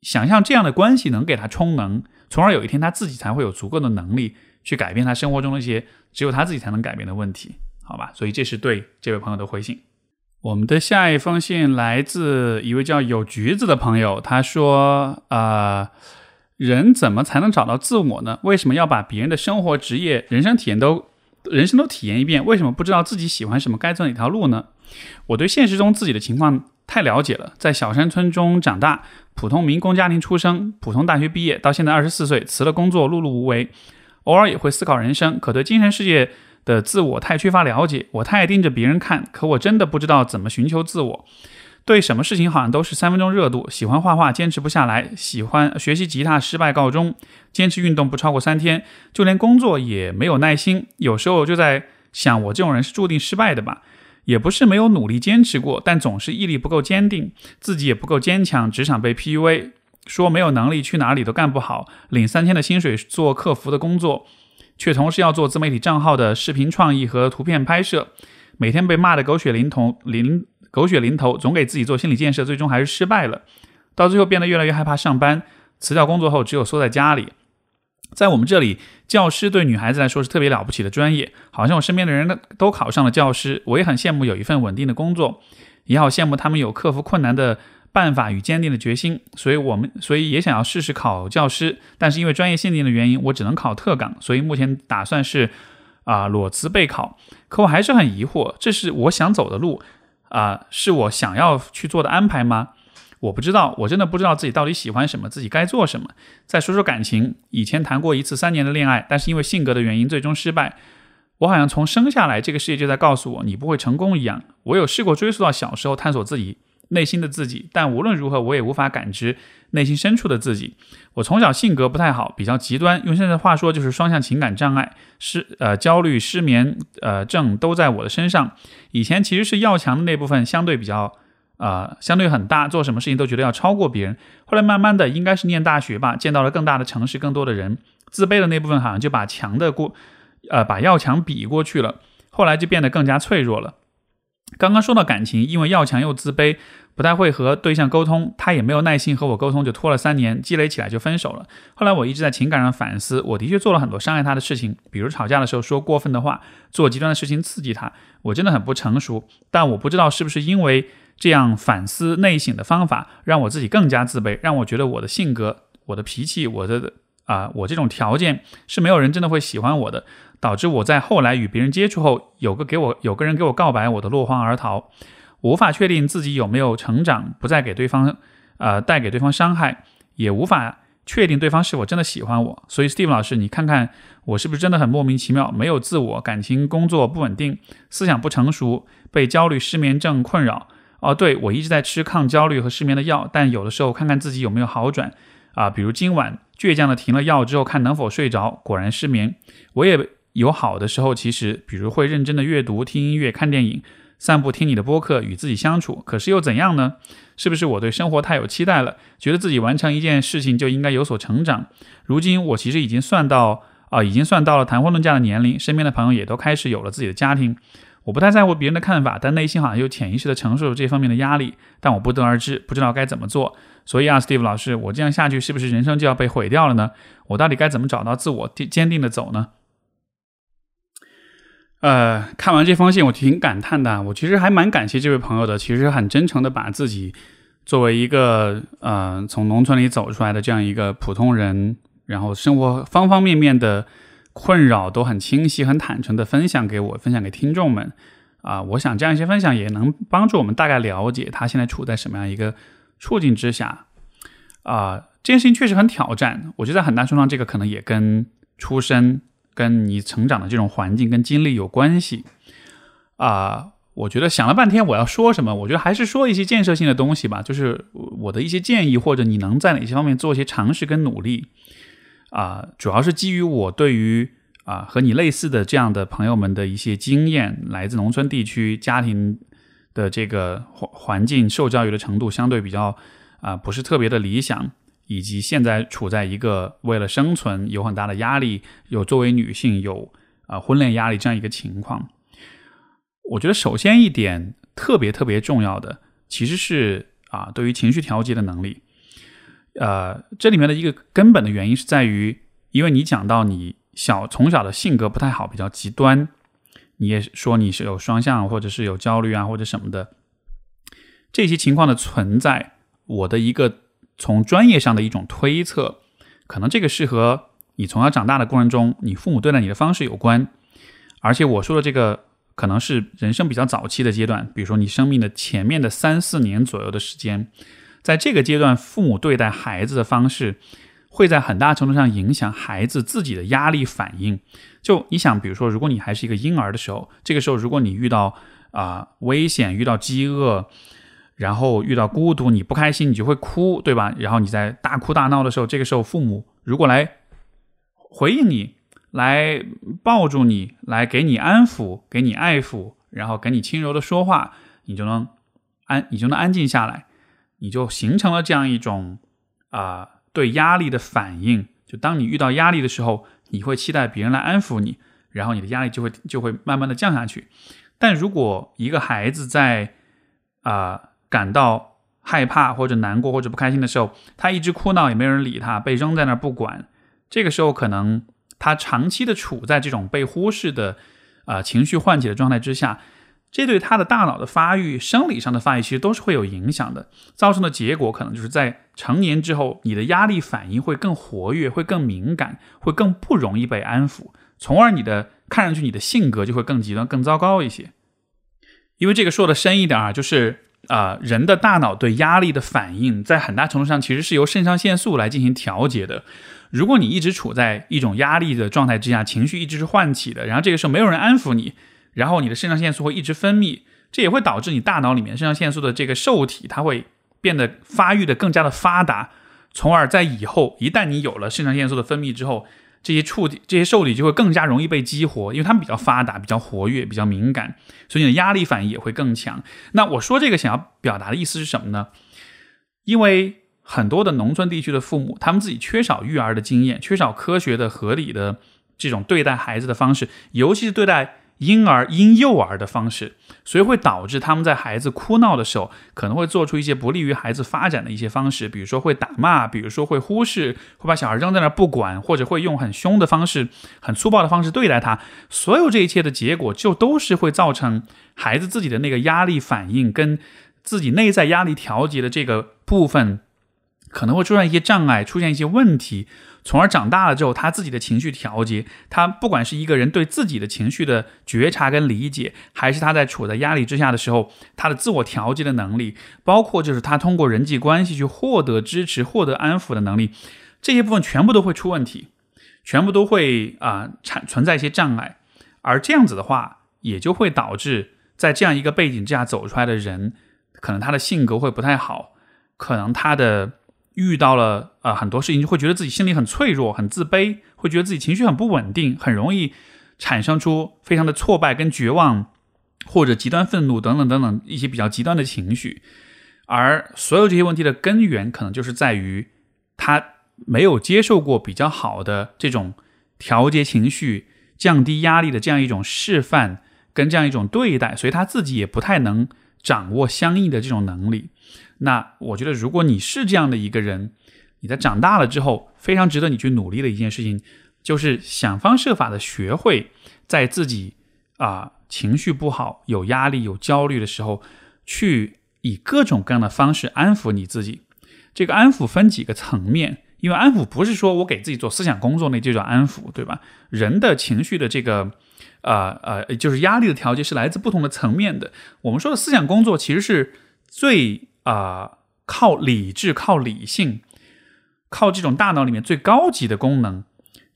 想象这样的关系能给他充能，从而有一天他自己才会有足够的能力去改变他生活中那些只有他自己才能改变的问题。好吧？所以这是对这位朋友的回信。我们的下一封信来自一位叫有橘子的朋友，他说：“啊，人怎么才能找到自我呢？为什么要把别人的生活、职业、人生体验都人生都体验一遍？为什么不知道自己喜欢什么，该走哪条路呢？我对现实中自己的情况太了解了，在小山村中长大，普通民工家庭出生，普通大学毕业，到现在二十四岁，辞了工作，碌碌无为，偶尔也会思考人生，可对精神世界。”的自我太缺乏了解，我太盯着别人看，可我真的不知道怎么寻求自我。对什么事情好像都是三分钟热度，喜欢画画坚持不下来，喜欢学习吉他失败告终，坚持运动不超过三天，就连工作也没有耐心。有时候就在想，我这种人是注定失败的吧？也不是没有努力坚持过，但总是毅力不够坚定，自己也不够坚强，职场被 PUA，说没有能力，去哪里都干不好，领三千的薪水做客服的工作。却同时要做自媒体账号的视频创意和图片拍摄，每天被骂得狗血淋头，淋狗血淋头，总给自己做心理建设，最终还是失败了。到最后变得越来越害怕上班，辞掉工作后只有缩在家里。在我们这里，教师对女孩子来说是特别了不起的专业，好像我身边的人都考上了教师，我也很羡慕有一份稳定的工作，也好羡慕他们有克服困难的。办法与坚定的决心，所以我们所以也想要试试考教师，但是因为专业限定的原因，我只能考特岗，所以目前打算是啊裸辞备考。可我还是很疑惑，这是我想走的路啊，是我想要去做的安排吗？我不知道，我真的不知道自己到底喜欢什么，自己该做什么。再说说感情，以前谈过一次三年的恋爱，但是因为性格的原因最终失败。我好像从生下来这个世界就在告诉我你不会成功一样。我有试过追溯到小时候探索自己。内心的自己，但无论如何，我也无法感知内心深处的自己。我从小性格不太好，比较极端，用现在的话说就是双向情感障碍，失呃焦虑、失眠呃症都在我的身上。以前其实是要强的那部分相对比较呃相对很大，做什么事情都觉得要超过别人。后来慢慢的，应该是念大学吧，见到了更大的城市，更多的人，自卑的那部分好像就把强的过呃把要强比过去了，后来就变得更加脆弱了。刚刚说到感情，因为要强又自卑。不太会和对象沟通，他也没有耐心和我沟通，就拖了三年，积累起来就分手了。后来我一直在情感上反思，我的确做了很多伤害他的事情，比如吵架的时候说过分的话，做极端的事情刺激他，我真的很不成熟。但我不知道是不是因为这样反思内省的方法，让我自己更加自卑，让我觉得我的性格、我的脾气、我的啊，我这种条件是没有人真的会喜欢我的，导致我在后来与别人接触后，有个给我有个人给我告白，我的落荒而逃。无法确定自己有没有成长，不再给对方，呃，带给对方伤害，也无法确定对方是否真的喜欢我。所以，Steve 老师，你看看我是不是真的很莫名其妙，没有自我，感情、工作不稳定，思想不成熟，被焦虑、失眠症困扰。哦，对我一直在吃抗焦虑和失眠的药，但有的时候看看自己有没有好转啊，比如今晚倔强的停了药之后，看能否睡着，果然失眠。我也有好的时候，其实比如会认真的阅读、听音乐、看电影。散步，听你的播客，与自己相处，可是又怎样呢？是不是我对生活太有期待了？觉得自己完成一件事情就应该有所成长。如今我其实已经算到啊，已经算到了谈婚论嫁的年龄，身边的朋友也都开始有了自己的家庭。我不太在乎别人的看法，但内心好像又潜意识的承受着这方面的压力。但我不得而知，不知道该怎么做。所以啊，Steve 老师，我这样下去是不是人生就要被毁掉了呢？我到底该怎么找到自我，坚定的走呢？呃，看完这封信，我挺感叹的。我其实还蛮感谢这位朋友的，其实很真诚的把自己作为一个呃从农村里走出来的这样一个普通人，然后生活方方面面的困扰都很清晰、很坦诚的分享给我，分享给听众们。啊，我想这样一些分享也能帮助我们大概了解他现在处在什么样一个处境之下。啊，这件事情确实很挑战。我觉得很大程度上，这个可能也跟出身。跟你成长的这种环境跟经历有关系啊，我觉得想了半天我要说什么，我觉得还是说一些建设性的东西吧，就是我的一些建议或者你能在哪些方面做一些尝试跟努力啊，主要是基于我对于啊和你类似的这样的朋友们的一些经验，来自农村地区家庭的这个环环境，受教育的程度相对比较啊不是特别的理想。以及现在处在一个为了生存有很大的压力，有作为女性有啊婚恋压力这样一个情况，我觉得首先一点特别特别重要的，其实是啊对于情绪调节的能力。呃，这里面的一个根本的原因是在于，因为你讲到你小从小的性格不太好，比较极端，你也说你是有双向，或者是有焦虑啊，或者什么的，这些情况的存在，我的一个从专业上的一种推测，可能这个是和你从小长大的过程中，你父母对待你的方式有关。而且我说的这个，可能是人生比较早期的阶段，比如说你生命的前面的三四年左右的时间，在这个阶段，父母对待孩子的方式，会在很大程度上影响孩子自己的压力反应。就你想，比如说，如果你还是一个婴儿的时候，这个时候如果你遇到啊危险、遇到饥饿，然后遇到孤独，你不开心，你就会哭，对吧？然后你在大哭大闹的时候，这个时候父母如果来回应你，来抱住你，来给你安抚、给你爱抚，然后给你轻柔的说话，你就能安，你就能安静下来，你就形成了这样一种啊对压力的反应。就当你遇到压力的时候。你会期待别人来安抚你，然后你的压力就会就会慢慢的降下去。但如果一个孩子在啊感到害怕或者难过或者不开心的时候，他一直哭闹也没有人理他，被扔在那儿不管，这个时候可能他长期的处在这种被忽视的啊情绪唤起的状态之下。这对他的大脑的发育、生理上的发育其实都是会有影响的，造成的结果可能就是在成年之后，你的压力反应会更活跃，会更敏感，会更不容易被安抚，从而你的看上去你的性格就会更极端、更糟糕一些。因为这个说的深一点啊，就是啊，人的大脑对压力的反应，在很大程度上其实是由肾上腺素来进行调节的。如果你一直处在一种压力的状态之下，情绪一直是唤起的，然后这个时候没有人安抚你。然后你的肾上腺素会一直分泌，这也会导致你大脑里面肾上腺素的这个受体，它会变得发育的更加的发达，从而在以后一旦你有了肾上腺素的分泌之后，这些触、这些受体就会更加容易被激活，因为他们比较发达、比较活跃、比较敏感，所以你的压力反应也会更强。那我说这个想要表达的意思是什么呢？因为很多的农村地区的父母，他们自己缺少育儿的经验，缺少科学的、合理的这种对待孩子的方式，尤其是对待。婴儿婴幼儿的方式，所以会导致他们在孩子哭闹的时候，可能会做出一些不利于孩子发展的一些方式，比如说会打骂，比如说会忽视，会把小孩扔在那儿不管，或者会用很凶的方式、很粗暴的方式对待他。所有这一切的结果，就都是会造成孩子自己的那个压力反应跟自己内在压力调节的这个部分，可能会出现一些障碍，出现一些问题。从而长大了之后，他自己的情绪调节，他不管是一个人对自己的情绪的觉察跟理解，还是他在处在压力之下的时候，他的自我调节的能力，包括就是他通过人际关系去获得支持、获得安抚的能力，这些部分全部都会出问题，全部都会啊产存在一些障碍。而这样子的话，也就会导致在这样一个背景之下走出来的人，可能他的性格会不太好，可能他的。遇到了啊很多事情，就会觉得自己心里很脆弱、很自卑，会觉得自己情绪很不稳定，很容易产生出非常的挫败跟绝望，或者极端愤怒等等等等一些比较极端的情绪。而所有这些问题的根源，可能就是在于他没有接受过比较好的这种调节情绪、降低压力的这样一种示范跟这样一种对待，所以他自己也不太能掌握相应的这种能力。那我觉得，如果你是这样的一个人，你在长大了之后，非常值得你去努力的一件事情，就是想方设法的学会，在自己啊情绪不好、有压力、有焦虑的时候，去以各种各样的方式安抚你自己。这个安抚分几个层面，因为安抚不是说我给自己做思想工作那这种安抚，对吧？人的情绪的这个，呃呃，就是压力的调节是来自不同的层面的。我们说的思想工作，其实是最。啊，靠理智、靠理性、靠这种大脑里面最高级的功能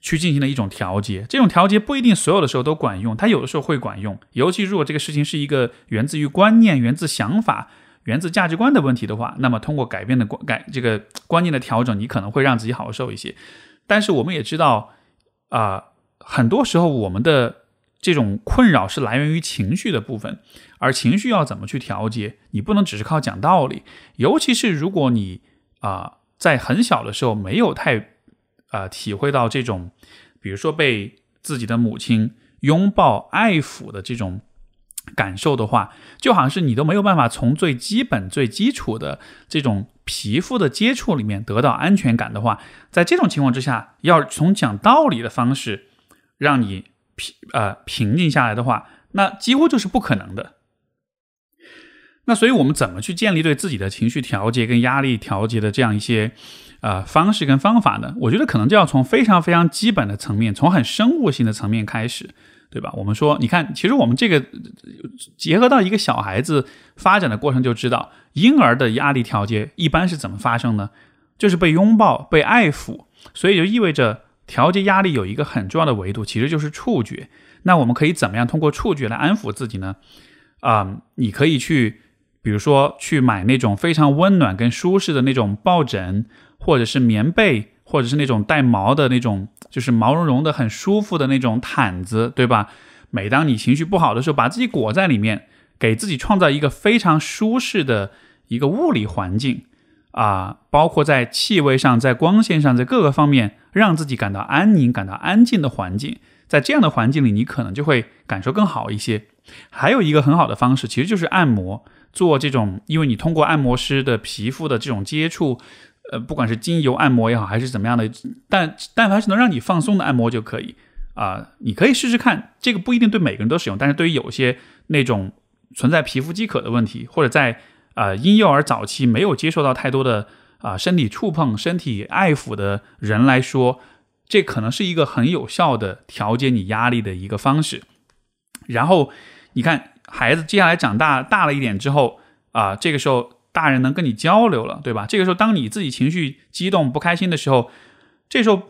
去进行的一种调节。这种调节不一定所有的时候都管用，它有的时候会管用。尤其如果这个事情是一个源自于观念、源自想法、源自价值观的问题的话，那么通过改变的改这个观念的调整，你可能会让自己好受一些。但是我们也知道，啊，很多时候我们的。这种困扰是来源于情绪的部分，而情绪要怎么去调节？你不能只是靠讲道理，尤其是如果你啊在很小的时候没有太啊体会到这种，比如说被自己的母亲拥抱爱抚的这种感受的话，就好像是你都没有办法从最基本、最基础的这种皮肤的接触里面得到安全感的话，在这种情况之下，要从讲道理的方式让你。平呃平静下来的话，那几乎就是不可能的。那所以，我们怎么去建立对自己的情绪调节跟压力调节的这样一些呃方式跟方法呢？我觉得可能就要从非常非常基本的层面，从很生物性的层面开始，对吧？我们说，你看，其实我们这个结合到一个小孩子发展的过程，就知道婴儿的压力调节一般是怎么发生呢？就是被拥抱、被爱抚，所以就意味着调节压力有一个很重要的维度，其实就是触觉。那我们可以怎么样通过触觉来安抚自己呢？啊，你可以去。比如说，去买那种非常温暖跟舒适的那种抱枕，或者是棉被，或者是那种带毛的那种，就是毛茸茸的、很舒服的那种毯子，对吧？每当你情绪不好的时候，把自己裹在里面，给自己创造一个非常舒适的一个物理环境啊，包括在气味上、在光线上、在各个方面，让自己感到安宁、感到安静的环境。在这样的环境里，你可能就会感受更好一些。还有一个很好的方式，其实就是按摩。做这种，因为你通过按摩师的皮肤的这种接触，呃，不管是精油按摩也好，还是怎么样的，但但凡是能让你放松的按摩就可以啊。你可以试试看，这个不一定对每个人都使用，但是对于有些那种存在皮肤饥渴的问题，或者在啊婴幼儿早期没有接受到太多的啊身体触碰、身体爱抚的人来说，这可能是一个很有效的调节你压力的一个方式。然后你看。孩子接下来长大大了一点之后啊，这个时候大人能跟你交流了，对吧？这个时候当你自己情绪激动不开心的时候，这时候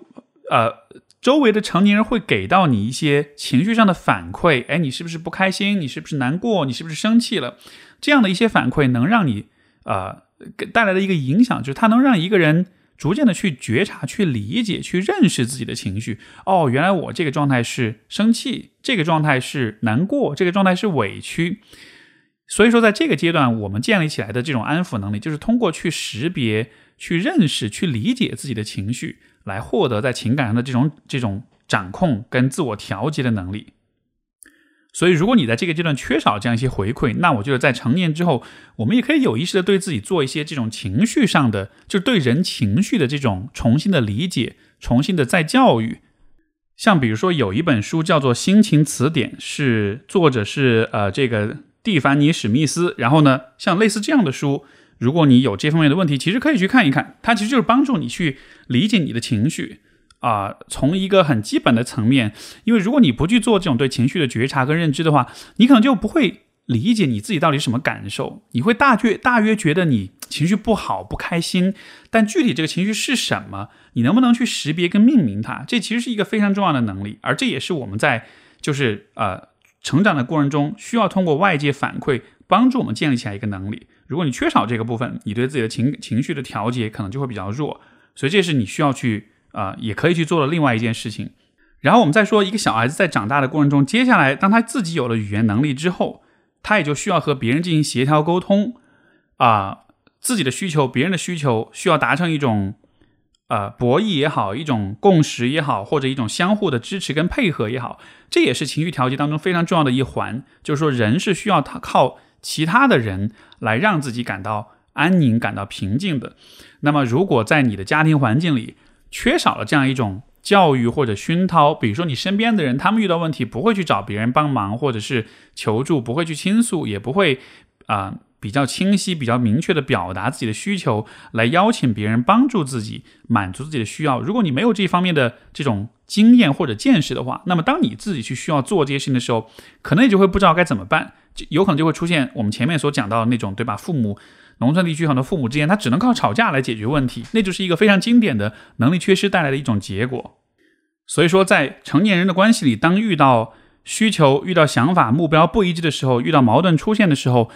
呃，周围的成年人会给到你一些情绪上的反馈，哎，你是不是不开心？你是不是难过？你是不是生气了？这样的一些反馈能让你呃带来的一个影响，就是它能让一个人。逐渐的去觉察、去理解、去认识自己的情绪。哦，原来我这个状态是生气，这个状态是难过，这个状态是委屈。所以说，在这个阶段，我们建立起来的这种安抚能力，就是通过去识别、去认识、去理解自己的情绪，来获得在情感上的这种这种掌控跟自我调节的能力。所以，如果你在这个阶段缺少这样一些回馈，那我觉得在成年之后，我们也可以有意识的对自己做一些这种情绪上的，就对人情绪的这种重新的理解、重新的再教育。像比如说，有一本书叫做《心情词典》，是作者是呃这个蒂凡尼史密斯。然后呢，像类似这样的书，如果你有这方面的问题，其实可以去看一看。它其实就是帮助你去理解你的情绪。啊，从一个很基本的层面，因为如果你不去做这种对情绪的觉察跟认知的话，你可能就不会理解你自己到底什么感受。你会大约大约觉得你情绪不好、不开心，但具体这个情绪是什么，你能不能去识别跟命名它？这其实是一个非常重要的能力，而这也是我们在就是呃成长的过程中需要通过外界反馈帮助我们建立起来一个能力。如果你缺少这个部分，你对自己的情情绪的调节可能就会比较弱，所以这是你需要去。啊，也可以去做的另外一件事情。然后我们再说，一个小孩子在长大的过程中，接下来当他自己有了语言能力之后，他也就需要和别人进行协调沟通啊，自己的需求、别人的需求，需要达成一种呃博弈也好，一种共识也好，或者一种相互的支持跟配合也好，这也是情绪调节当中非常重要的一环。就是说，人是需要他靠其他的人来让自己感到安宁、感到平静的。那么，如果在你的家庭环境里，缺少了这样一种教育或者熏陶，比如说你身边的人，他们遇到问题不会去找别人帮忙，或者是求助，不会去倾诉，也不会啊比较清晰、比较明确的表达自己的需求，来邀请别人帮助自己满足自己的需要。如果你没有这方面的这种经验或者见识的话，那么当你自己去需要做这些事情的时候，可能也就会不知道该怎么办，有可能就会出现我们前面所讲到的那种，对吧？父母。农村地区很多父母之间，他只能靠吵架来解决问题，那就是一个非常经典的能力缺失带来的一种结果。所以说，在成年人的关系里，当遇到需求、遇到想法、目标不一致的时候，遇到矛盾出现的时候，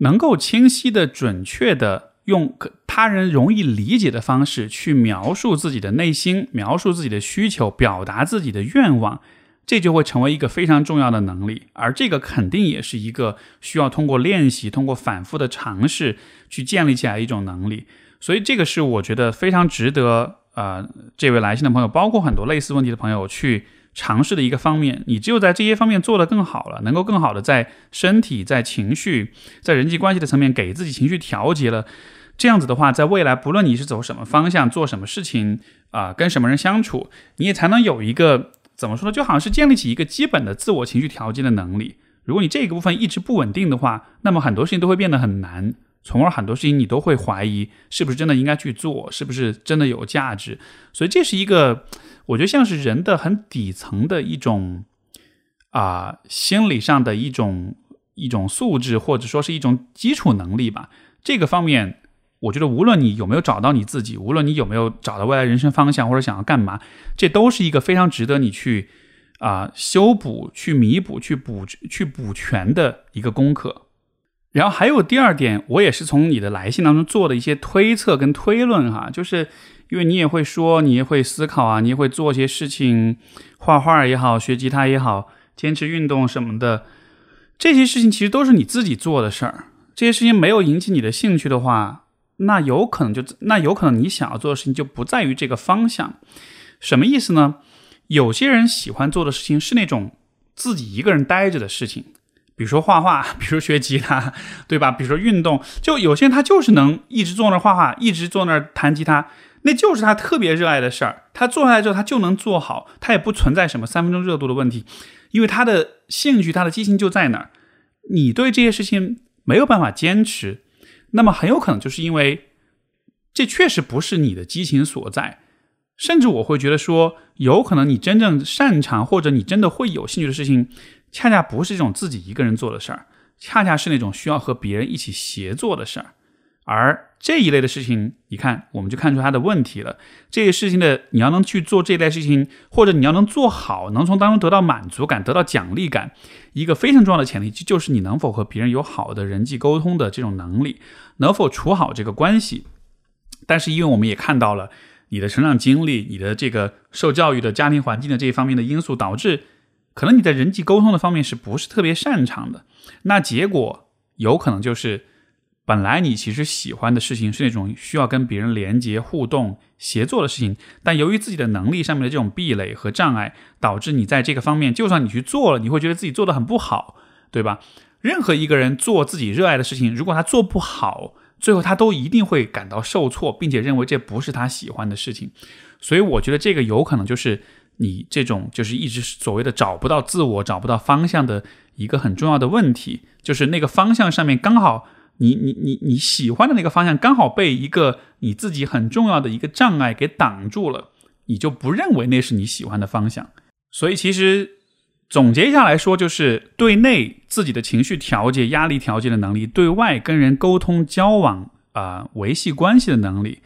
能够清晰的、准确的用他人容易理解的方式去描述自己的内心，描述自己的需求，表达自己的愿望。这就会成为一个非常重要的能力，而这个肯定也是一个需要通过练习、通过反复的尝试去建立起来一种能力。所以，这个是我觉得非常值得呃这位来信的朋友，包括很多类似问题的朋友去尝试的一个方面。你只有在这些方面做得更好了，能够更好的在身体、在情绪、在人际关系的层面给自己情绪调节了，这样子的话，在未来不论你是走什么方向、做什么事情啊，跟什么人相处，你也才能有一个。怎么说呢？就好像是建立起一个基本的自我情绪调节的能力。如果你这个部分一直不稳定的话，那么很多事情都会变得很难，从而很多事情你都会怀疑是不是真的应该去做，是不是真的有价值。所以这是一个，我觉得像是人的很底层的一种啊心理上的一种一种素质，或者说是一种基础能力吧。这个方面。我觉得无论你有没有找到你自己，无论你有没有找到未来人生方向或者想要干嘛，这都是一个非常值得你去啊修补、去弥补、去补、去补全的一个功课。然后还有第二点，我也是从你的来信当中做的一些推测跟推论哈，就是因为你也会说，你也会思考啊，你也会做一些事情，画画也好，学吉他也好，坚持运动什么的，这些事情其实都是你自己做的事儿。这些事情没有引起你的兴趣的话。那有可能就那有可能你想要做的事情就不在于这个方向，什么意思呢？有些人喜欢做的事情是那种自己一个人待着的事情，比如说画画，比如学吉他，对吧？比如说运动，就有些人他就是能一直坐那儿画画，一直坐那儿弹吉他，那就是他特别热爱的事儿。他坐下来之后，他就能做好，他也不存在什么三分钟热度的问题，因为他的兴趣、他的激情就在那儿。你对这些事情没有办法坚持。那么很有可能就是因为这确实不是你的激情所在，甚至我会觉得说，有可能你真正擅长或者你真的会有兴趣的事情，恰恰不是这种自己一个人做的事儿，恰恰是那种需要和别人一起协作的事儿。而这一类的事情，你看，我们就看出他的问题了。这些事情的，你要能去做这一类事情，或者你要能做好，能从当中得到满足感、得到奖励感，一个非常重要的前提就是你能否和别人有好的人际沟通的这种能力，能否处好这个关系。但是，因为我们也看到了你的成长经历、你的这个受教育的家庭环境的这一方面的因素，导致可能你在人际沟通的方面是不是特别擅长的？那结果有可能就是。本来你其实喜欢的事情是那种需要跟别人连接、互动、协作的事情，但由于自己的能力上面的这种壁垒和障碍，导致你在这个方面，就算你去做了，你会觉得自己做的很不好，对吧？任何一个人做自己热爱的事情，如果他做不好，最后他都一定会感到受挫，并且认为这不是他喜欢的事情。所以我觉得这个有可能就是你这种就是一直所谓的找不到自我、找不到方向的一个很重要的问题，就是那个方向上面刚好。你你你你喜欢的那个方向刚好被一个你自己很重要的一个障碍给挡住了，你就不认为那是你喜欢的方向。所以其实总结一下来说，就是对内自己的情绪调节、压力调节的能力，对外跟人沟通交往啊维系关系的能力。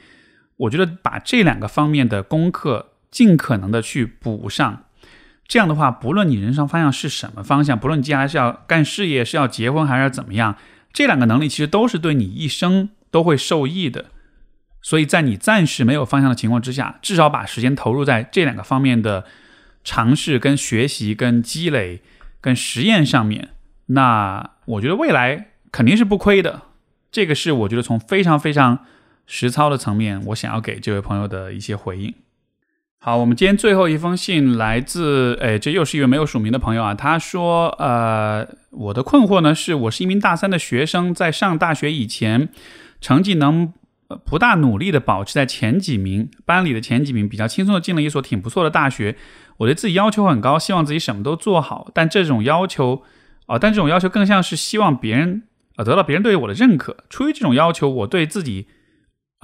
我觉得把这两个方面的功课尽可能的去补上，这样的话，不论你人生方向是什么方向，不论你接下来是要干事业、是要结婚还是怎么样。这两个能力其实都是对你一生都会受益的，所以在你暂时没有方向的情况之下，至少把时间投入在这两个方面的尝试、跟学习、跟积累、跟实验上面，那我觉得未来肯定是不亏的。这个是我觉得从非常非常实操的层面，我想要给这位朋友的一些回应。好，我们今天最后一封信来自，哎，这又是一位没有署名的朋友啊。他说，呃，我的困惑呢是，我是一名大三的学生，在上大学以前，成绩能不大努力的保持在前几名，班里的前几名，比较轻松的进了一所挺不错的大学。我对自己要求很高，希望自己什么都做好，但这种要求，啊，但这种要求更像是希望别人，呃，得到别人对我的认可。出于这种要求，我对自己。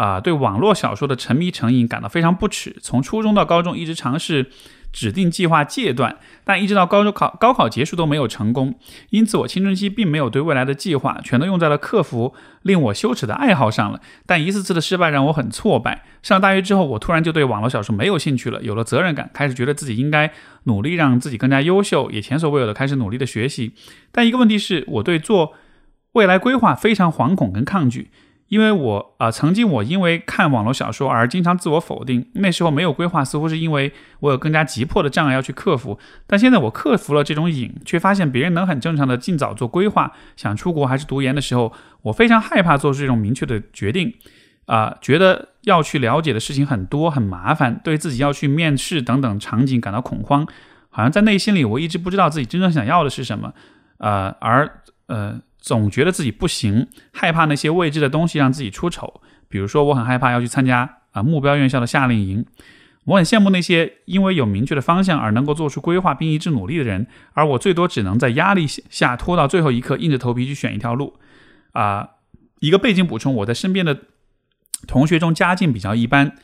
啊，对网络小说的沉迷成瘾感到非常不耻。从初中到高中，一直尝试指定计划戒断，但一直到高中考高考结束都没有成功。因此，我青春期并没有对未来的计划，全都用在了克服令我羞耻的爱好上了。但一次次的失败让我很挫败。上大学之后，我突然就对网络小说没有兴趣了，有了责任感，开始觉得自己应该努力让自己更加优秀，也前所未有的开始努力的学习。但一个问题是我对做未来规划非常惶恐跟抗拒。因为我啊，曾经我因为看网络小说而经常自我否定，那时候没有规划，似乎是因为我有更加急迫的障碍要去克服。但现在我克服了这种瘾，却发现别人能很正常的尽早做规划，想出国还是读研的时候，我非常害怕做出这种明确的决定，啊，觉得要去了解的事情很多很麻烦，对自己要去面试等等场景感到恐慌，好像在内心里我一直不知道自己真正想要的是什么，呃，而呃。总觉得自己不行，害怕那些未知的东西让自己出丑。比如说，我很害怕要去参加啊目标院校的夏令营，我很羡慕那些因为有明确的方向而能够做出规划并一直努力的人，而我最多只能在压力下拖到最后一刻，硬着头皮去选一条路。啊，一个背景补充，我在身边的同学中家境比较一般。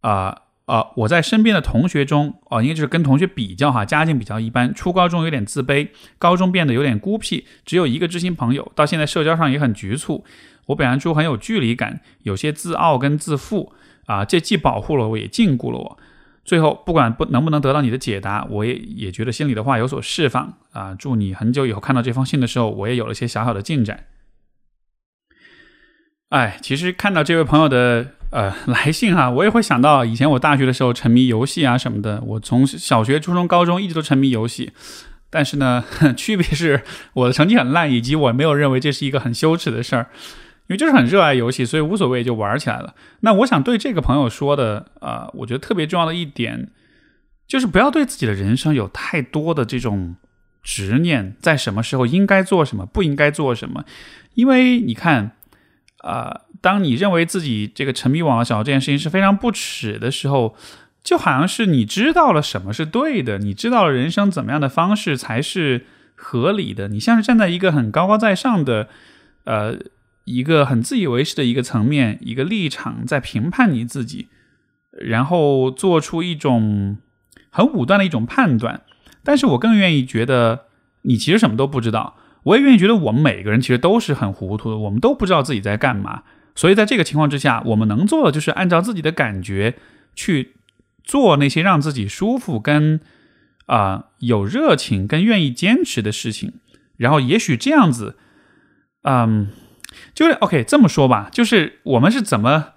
啊啊，我在身边的同学中，哦，应该就是跟同学比较哈，家境比较一般。初高中有点自卑，高中变得有点孤僻，只有一个知心朋友。到现在社交上也很局促，我表现出很有距离感，有些自傲跟自负。啊，这既保护了我，也禁锢了我。最后，不管不能不能得到你的解答，我也也觉得心里的话有所释放。啊，祝你很久以后看到这封信的时候，我也有了些小小的进展。哎，其实看到这位朋友的呃 来信哈，我也会想到以前我大学的时候沉迷游戏啊什么的。我从小学、初中、高中一直都沉迷游戏，但是呢，区别是我的成绩很烂，以及我没有认为这是一个很羞耻的事儿。因为就是很热爱游戏，所以无所谓就玩起来了。那我想对这个朋友说的，呃，我觉得特别重要的一点，就是不要对自己的人生有太多的这种执念，在什么时候应该做什么，不应该做什么。因为你看，啊，当你认为自己这个沉迷网络小说这件事情是非常不耻的时候，就好像是你知道了什么是对的，你知道了人生怎么样的方式才是合理的，你像是站在一个很高高在上的，呃。一个很自以为是的一个层面，一个立场在评判你自己，然后做出一种很武断的一种判断。但是我更愿意觉得你其实什么都不知道。我也愿意觉得我们每个人其实都是很糊涂的，我们都不知道自己在干嘛。所以在这个情况之下，我们能做的就是按照自己的感觉去做那些让自己舒服、跟啊有热情、跟愿意坚持的事情。然后也许这样子，嗯。就是 OK，这么说吧，就是我们是怎么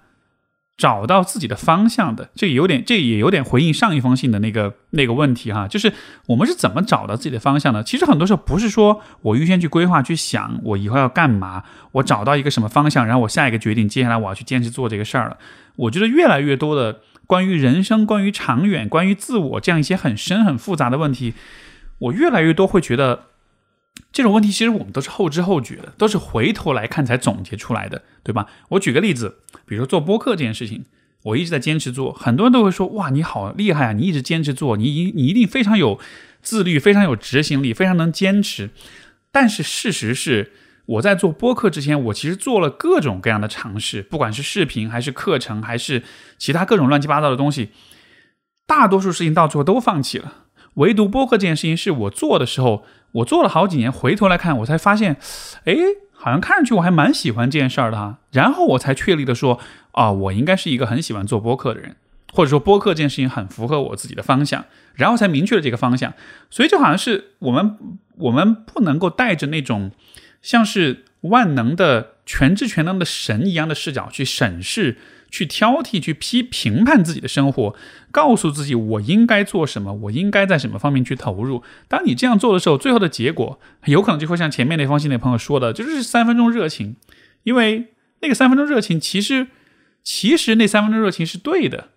找到自己的方向的？这有点，这也有点回应上一封信的那个那个问题哈。就是我们是怎么找到自己的方向的？其实很多时候不是说我预先去规划、去想我以后要干嘛，我找到一个什么方向，然后我下一个决定，接下来我要去坚持做这个事儿了。我觉得越来越多的关于人生、关于长远、关于自我这样一些很深很复杂的问题，我越来越多会觉得。这种问题其实我们都是后知后觉的，都是回头来看才总结出来的，对吧？我举个例子，比如说做播客这件事情，我一直在坚持做，很多人都会说：“哇，你好厉害啊！你一直坚持做，你一你一定非常有自律，非常有执行力，非常能坚持。”但是事实是，我在做播客之前，我其实做了各种各样的尝试，不管是视频还是课程，还是其他各种乱七八糟的东西，大多数事情到最后都放弃了。唯独播客这件事情是我做的时候，我做了好几年，回头来看，我才发现，哎，好像看上去我还蛮喜欢这件事儿的哈。然后我才确立的说，啊，我应该是一个很喜欢做播客的人，或者说播客这件事情很符合我自己的方向，然后才明确了这个方向。所以就好像是我们，我们不能够带着那种像是万能的、全知全能的神一样的视角去审视。去挑剔、去批评判自己的生活，告诉自己我应该做什么，我应该在什么方面去投入。当你这样做的时候，最后的结果有可能就会像前面那封信那朋友说的，就是三分钟热情。因为那个三分钟热情，其实其实那三分钟热情是对的。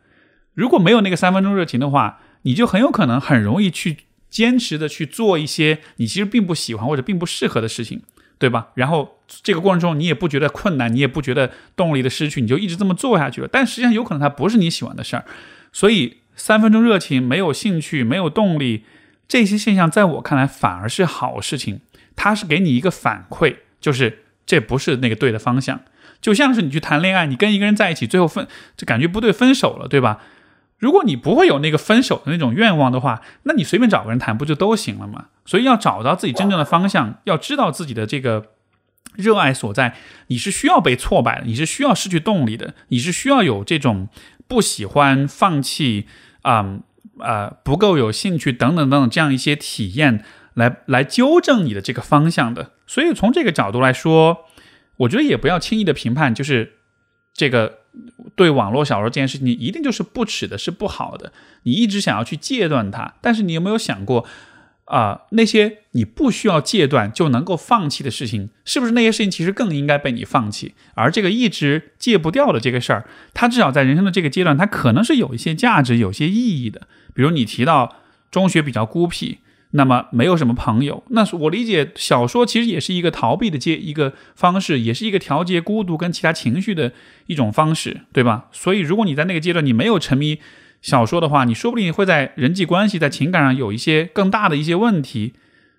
如果没有那个三分钟热情的话，你就很有可能很容易去坚持的去做一些你其实并不喜欢或者并不适合的事情。对吧？然后这个过程中，你也不觉得困难，你也不觉得动力的失去，你就一直这么做下去了。但实际上，有可能它不是你喜欢的事儿。所以，三分钟热情没有兴趣、没有动力，这些现象在我看来反而是好事情。它是给你一个反馈，就是这不是那个对的方向。就像是你去谈恋爱，你跟一个人在一起，最后分就感觉不对，分手了，对吧？如果你不会有那个分手的那种愿望的话，那你随便找个人谈不就都行了吗？所以要找到自己真正的方向，要知道自己的这个热爱所在。你是需要被挫败的，你是需要失去动力的，你是需要有这种不喜欢、放弃、啊啊不够有兴趣等等等等这样一些体验来来纠正你的这个方向的。所以从这个角度来说，我觉得也不要轻易的评判，就是这个。对网络小说这件事情，你一定就是不耻的，是不好的。你一直想要去戒断它，但是你有没有想过，啊，那些你不需要戒断就能够放弃的事情，是不是那些事情其实更应该被你放弃？而这个一直戒不掉的这个事儿，它至少在人生的这个阶段，它可能是有一些价值、有些意义的。比如你提到中学比较孤僻。那么没有什么朋友，那我理解小说其实也是一个逃避的阶一个方式，也是一个调节孤独跟其他情绪的一种方式，对吧？所以如果你在那个阶段你没有沉迷小说的话，你说不定会在人际关系、在情感上有一些更大的一些问题，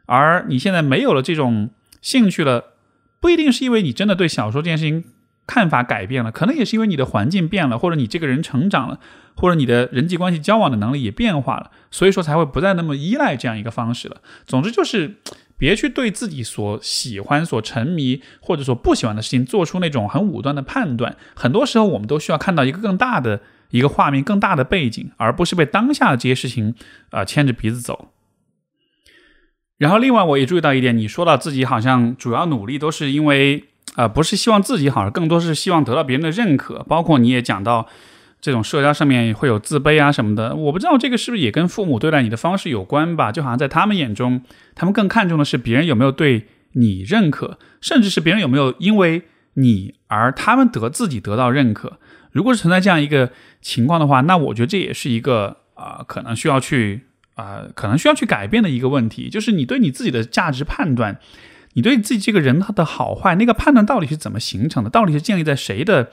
而你现在没有了这种兴趣了，不一定是因为你真的对小说这件事情看法改变了，可能也是因为你的环境变了，或者你这个人成长了，或者你的人际关系交往的能力也变化了，所以说才会不再那么依赖这样一个方式了。总之就是。别去对自己所喜欢、所沉迷或者说不喜欢的事情做出那种很武断的判断。很多时候，我们都需要看到一个更大的一个画面、更大的背景，而不是被当下的这些事情啊牵着鼻子走。然后，另外我也注意到一点，你说到自己好像主要努力都是因为啊，不是希望自己好，更多是希望得到别人的认可。包括你也讲到。这种社交上面会有自卑啊什么的，我不知道这个是不是也跟父母对待你的方式有关吧？就好像在他们眼中，他们更看重的是别人有没有对你认可，甚至是别人有没有因为你而他们得自己得到认可。如果是存在这样一个情况的话，那我觉得这也是一个啊，可能需要去啊，可能需要去改变的一个问题，就是你对你自己的价值判断，你对自己这个人他的好坏那个判断到底是怎么形成的？到底是建立在谁的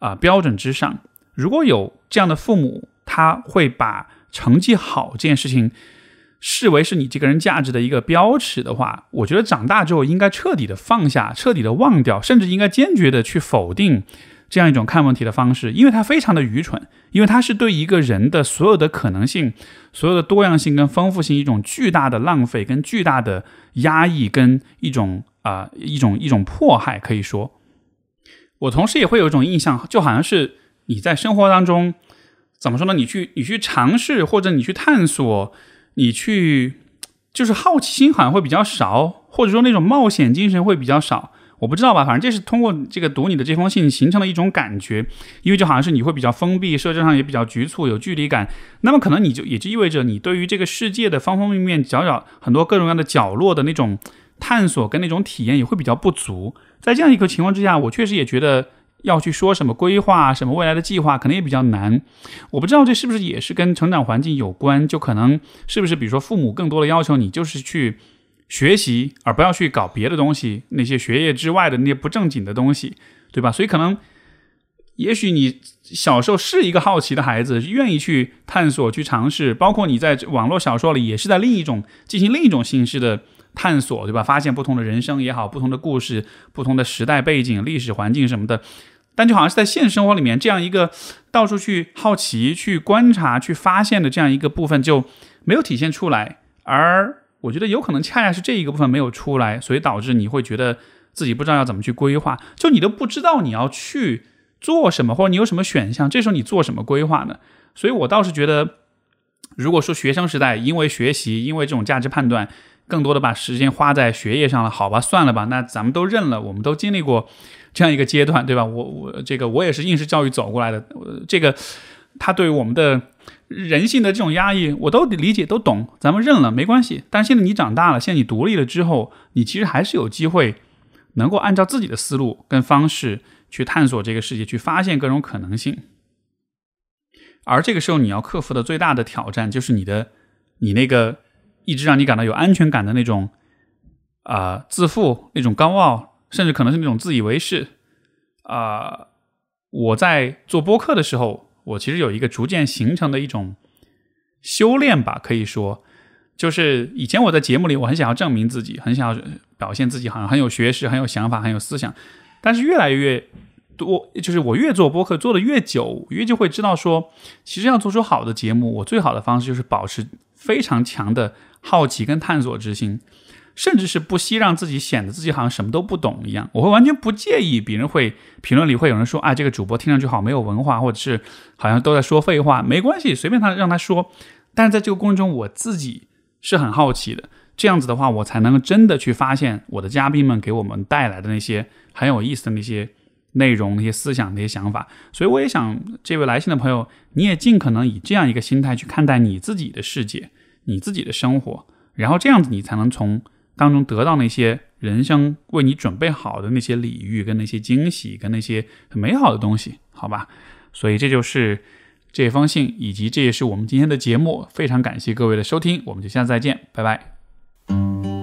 啊标准之上？如果有这样的父母，他会把成绩好这件事情视为是你这个人价值的一个标尺的话，我觉得长大之后应该彻底的放下，彻底的忘掉，甚至应该坚决的去否定这样一种看问题的方式，因为它非常的愚蠢，因为它是对一个人的所有的可能性、所有的多样性跟丰富性一种巨大的浪费、跟巨大的压抑跟一种啊一种一种迫害。可以说，我同时也会有一种印象，就好像是。你在生活当中怎么说呢？你去你去尝试，或者你去探索，你去就是好奇心好像会比较少，或者说那种冒险精神会比较少。我不知道吧，反正这是通过这个读你的这封信形成的一种感觉，因为就好像是你会比较封闭，社交上也比较局促，有距离感。那么可能你就也就意味着你对于这个世界的方方面面、角角很多各种各样的角落的那种探索跟那种体验也会比较不足。在这样一个情况之下，我确实也觉得。要去说什么规划、什么未来的计划，可能也比较难。我不知道这是不是也是跟成长环境有关，就可能是不是比如说父母更多的要求你就是去学习，而不要去搞别的东西，那些学业之外的那些不正经的东西，对吧？所以可能，也许你小时候是一个好奇的孩子，愿意去探索、去尝试，包括你在网络小说里也是在另一种进行另一种形式的探索，对吧？发现不同的人生也好，不同的故事、不同的时代背景、历史环境什么的。但就好像是在现实生活里面，这样一个到处去好奇、去观察、去发现的这样一个部分就没有体现出来，而我觉得有可能恰恰是这一个部分没有出来，所以导致你会觉得自己不知道要怎么去规划，就你都不知道你要去做什么，或者你有什么选项，这时候你做什么规划呢？所以我倒是觉得，如果说学生时代因为学习、因为这种价值判断，更多的把时间花在学业上了，好吧，算了吧，那咱们都认了，我们都经历过。这样一个阶段，对吧？我我这个我也是应试教育走过来的，这个他对我们的人性的这种压抑，我都理解都懂，咱们认了没关系。但是现在你长大了，现在你独立了之后，你其实还是有机会能够按照自己的思路跟方式去探索这个世界，去发现各种可能性。而这个时候你要克服的最大的挑战，就是你的你那个一直让你感到有安全感的那种啊自负，那种高傲。甚至可能是那种自以为是，啊！我在做播客的时候，我其实有一个逐渐形成的一种修炼吧，可以说，就是以前我在节目里，我很想要证明自己，很想要表现自己，好像很有学识、很有想法、很有思想。但是越来越多，就是我越做播客做的越久，越就会知道说，其实要做出好的节目，我最好的方式就是保持非常强的好奇跟探索之心。甚至是不惜让自己显得自己好像什么都不懂一样，我会完全不介意别人会评论里会有人说啊，这个主播听上去好没有文化，或者是好像都在说废话，没关系，随便他让他说。但是在这个过程中，我自己是很好奇的，这样子的话，我才能真的去发现我的嘉宾们给我们带来的那些很有意思的那些内容、那些思想、那些想法。所以我也想，这位来信的朋友，你也尽可能以这样一个心态去看待你自己的世界、你自己的生活，然后这样子你才能从。当中得到那些人生为你准备好的那些礼遇，跟那些惊喜，跟那些很美好的东西，好吧？所以这就是这封信，以及这也是我们今天的节目。非常感谢各位的收听，我们就下次再见，拜拜。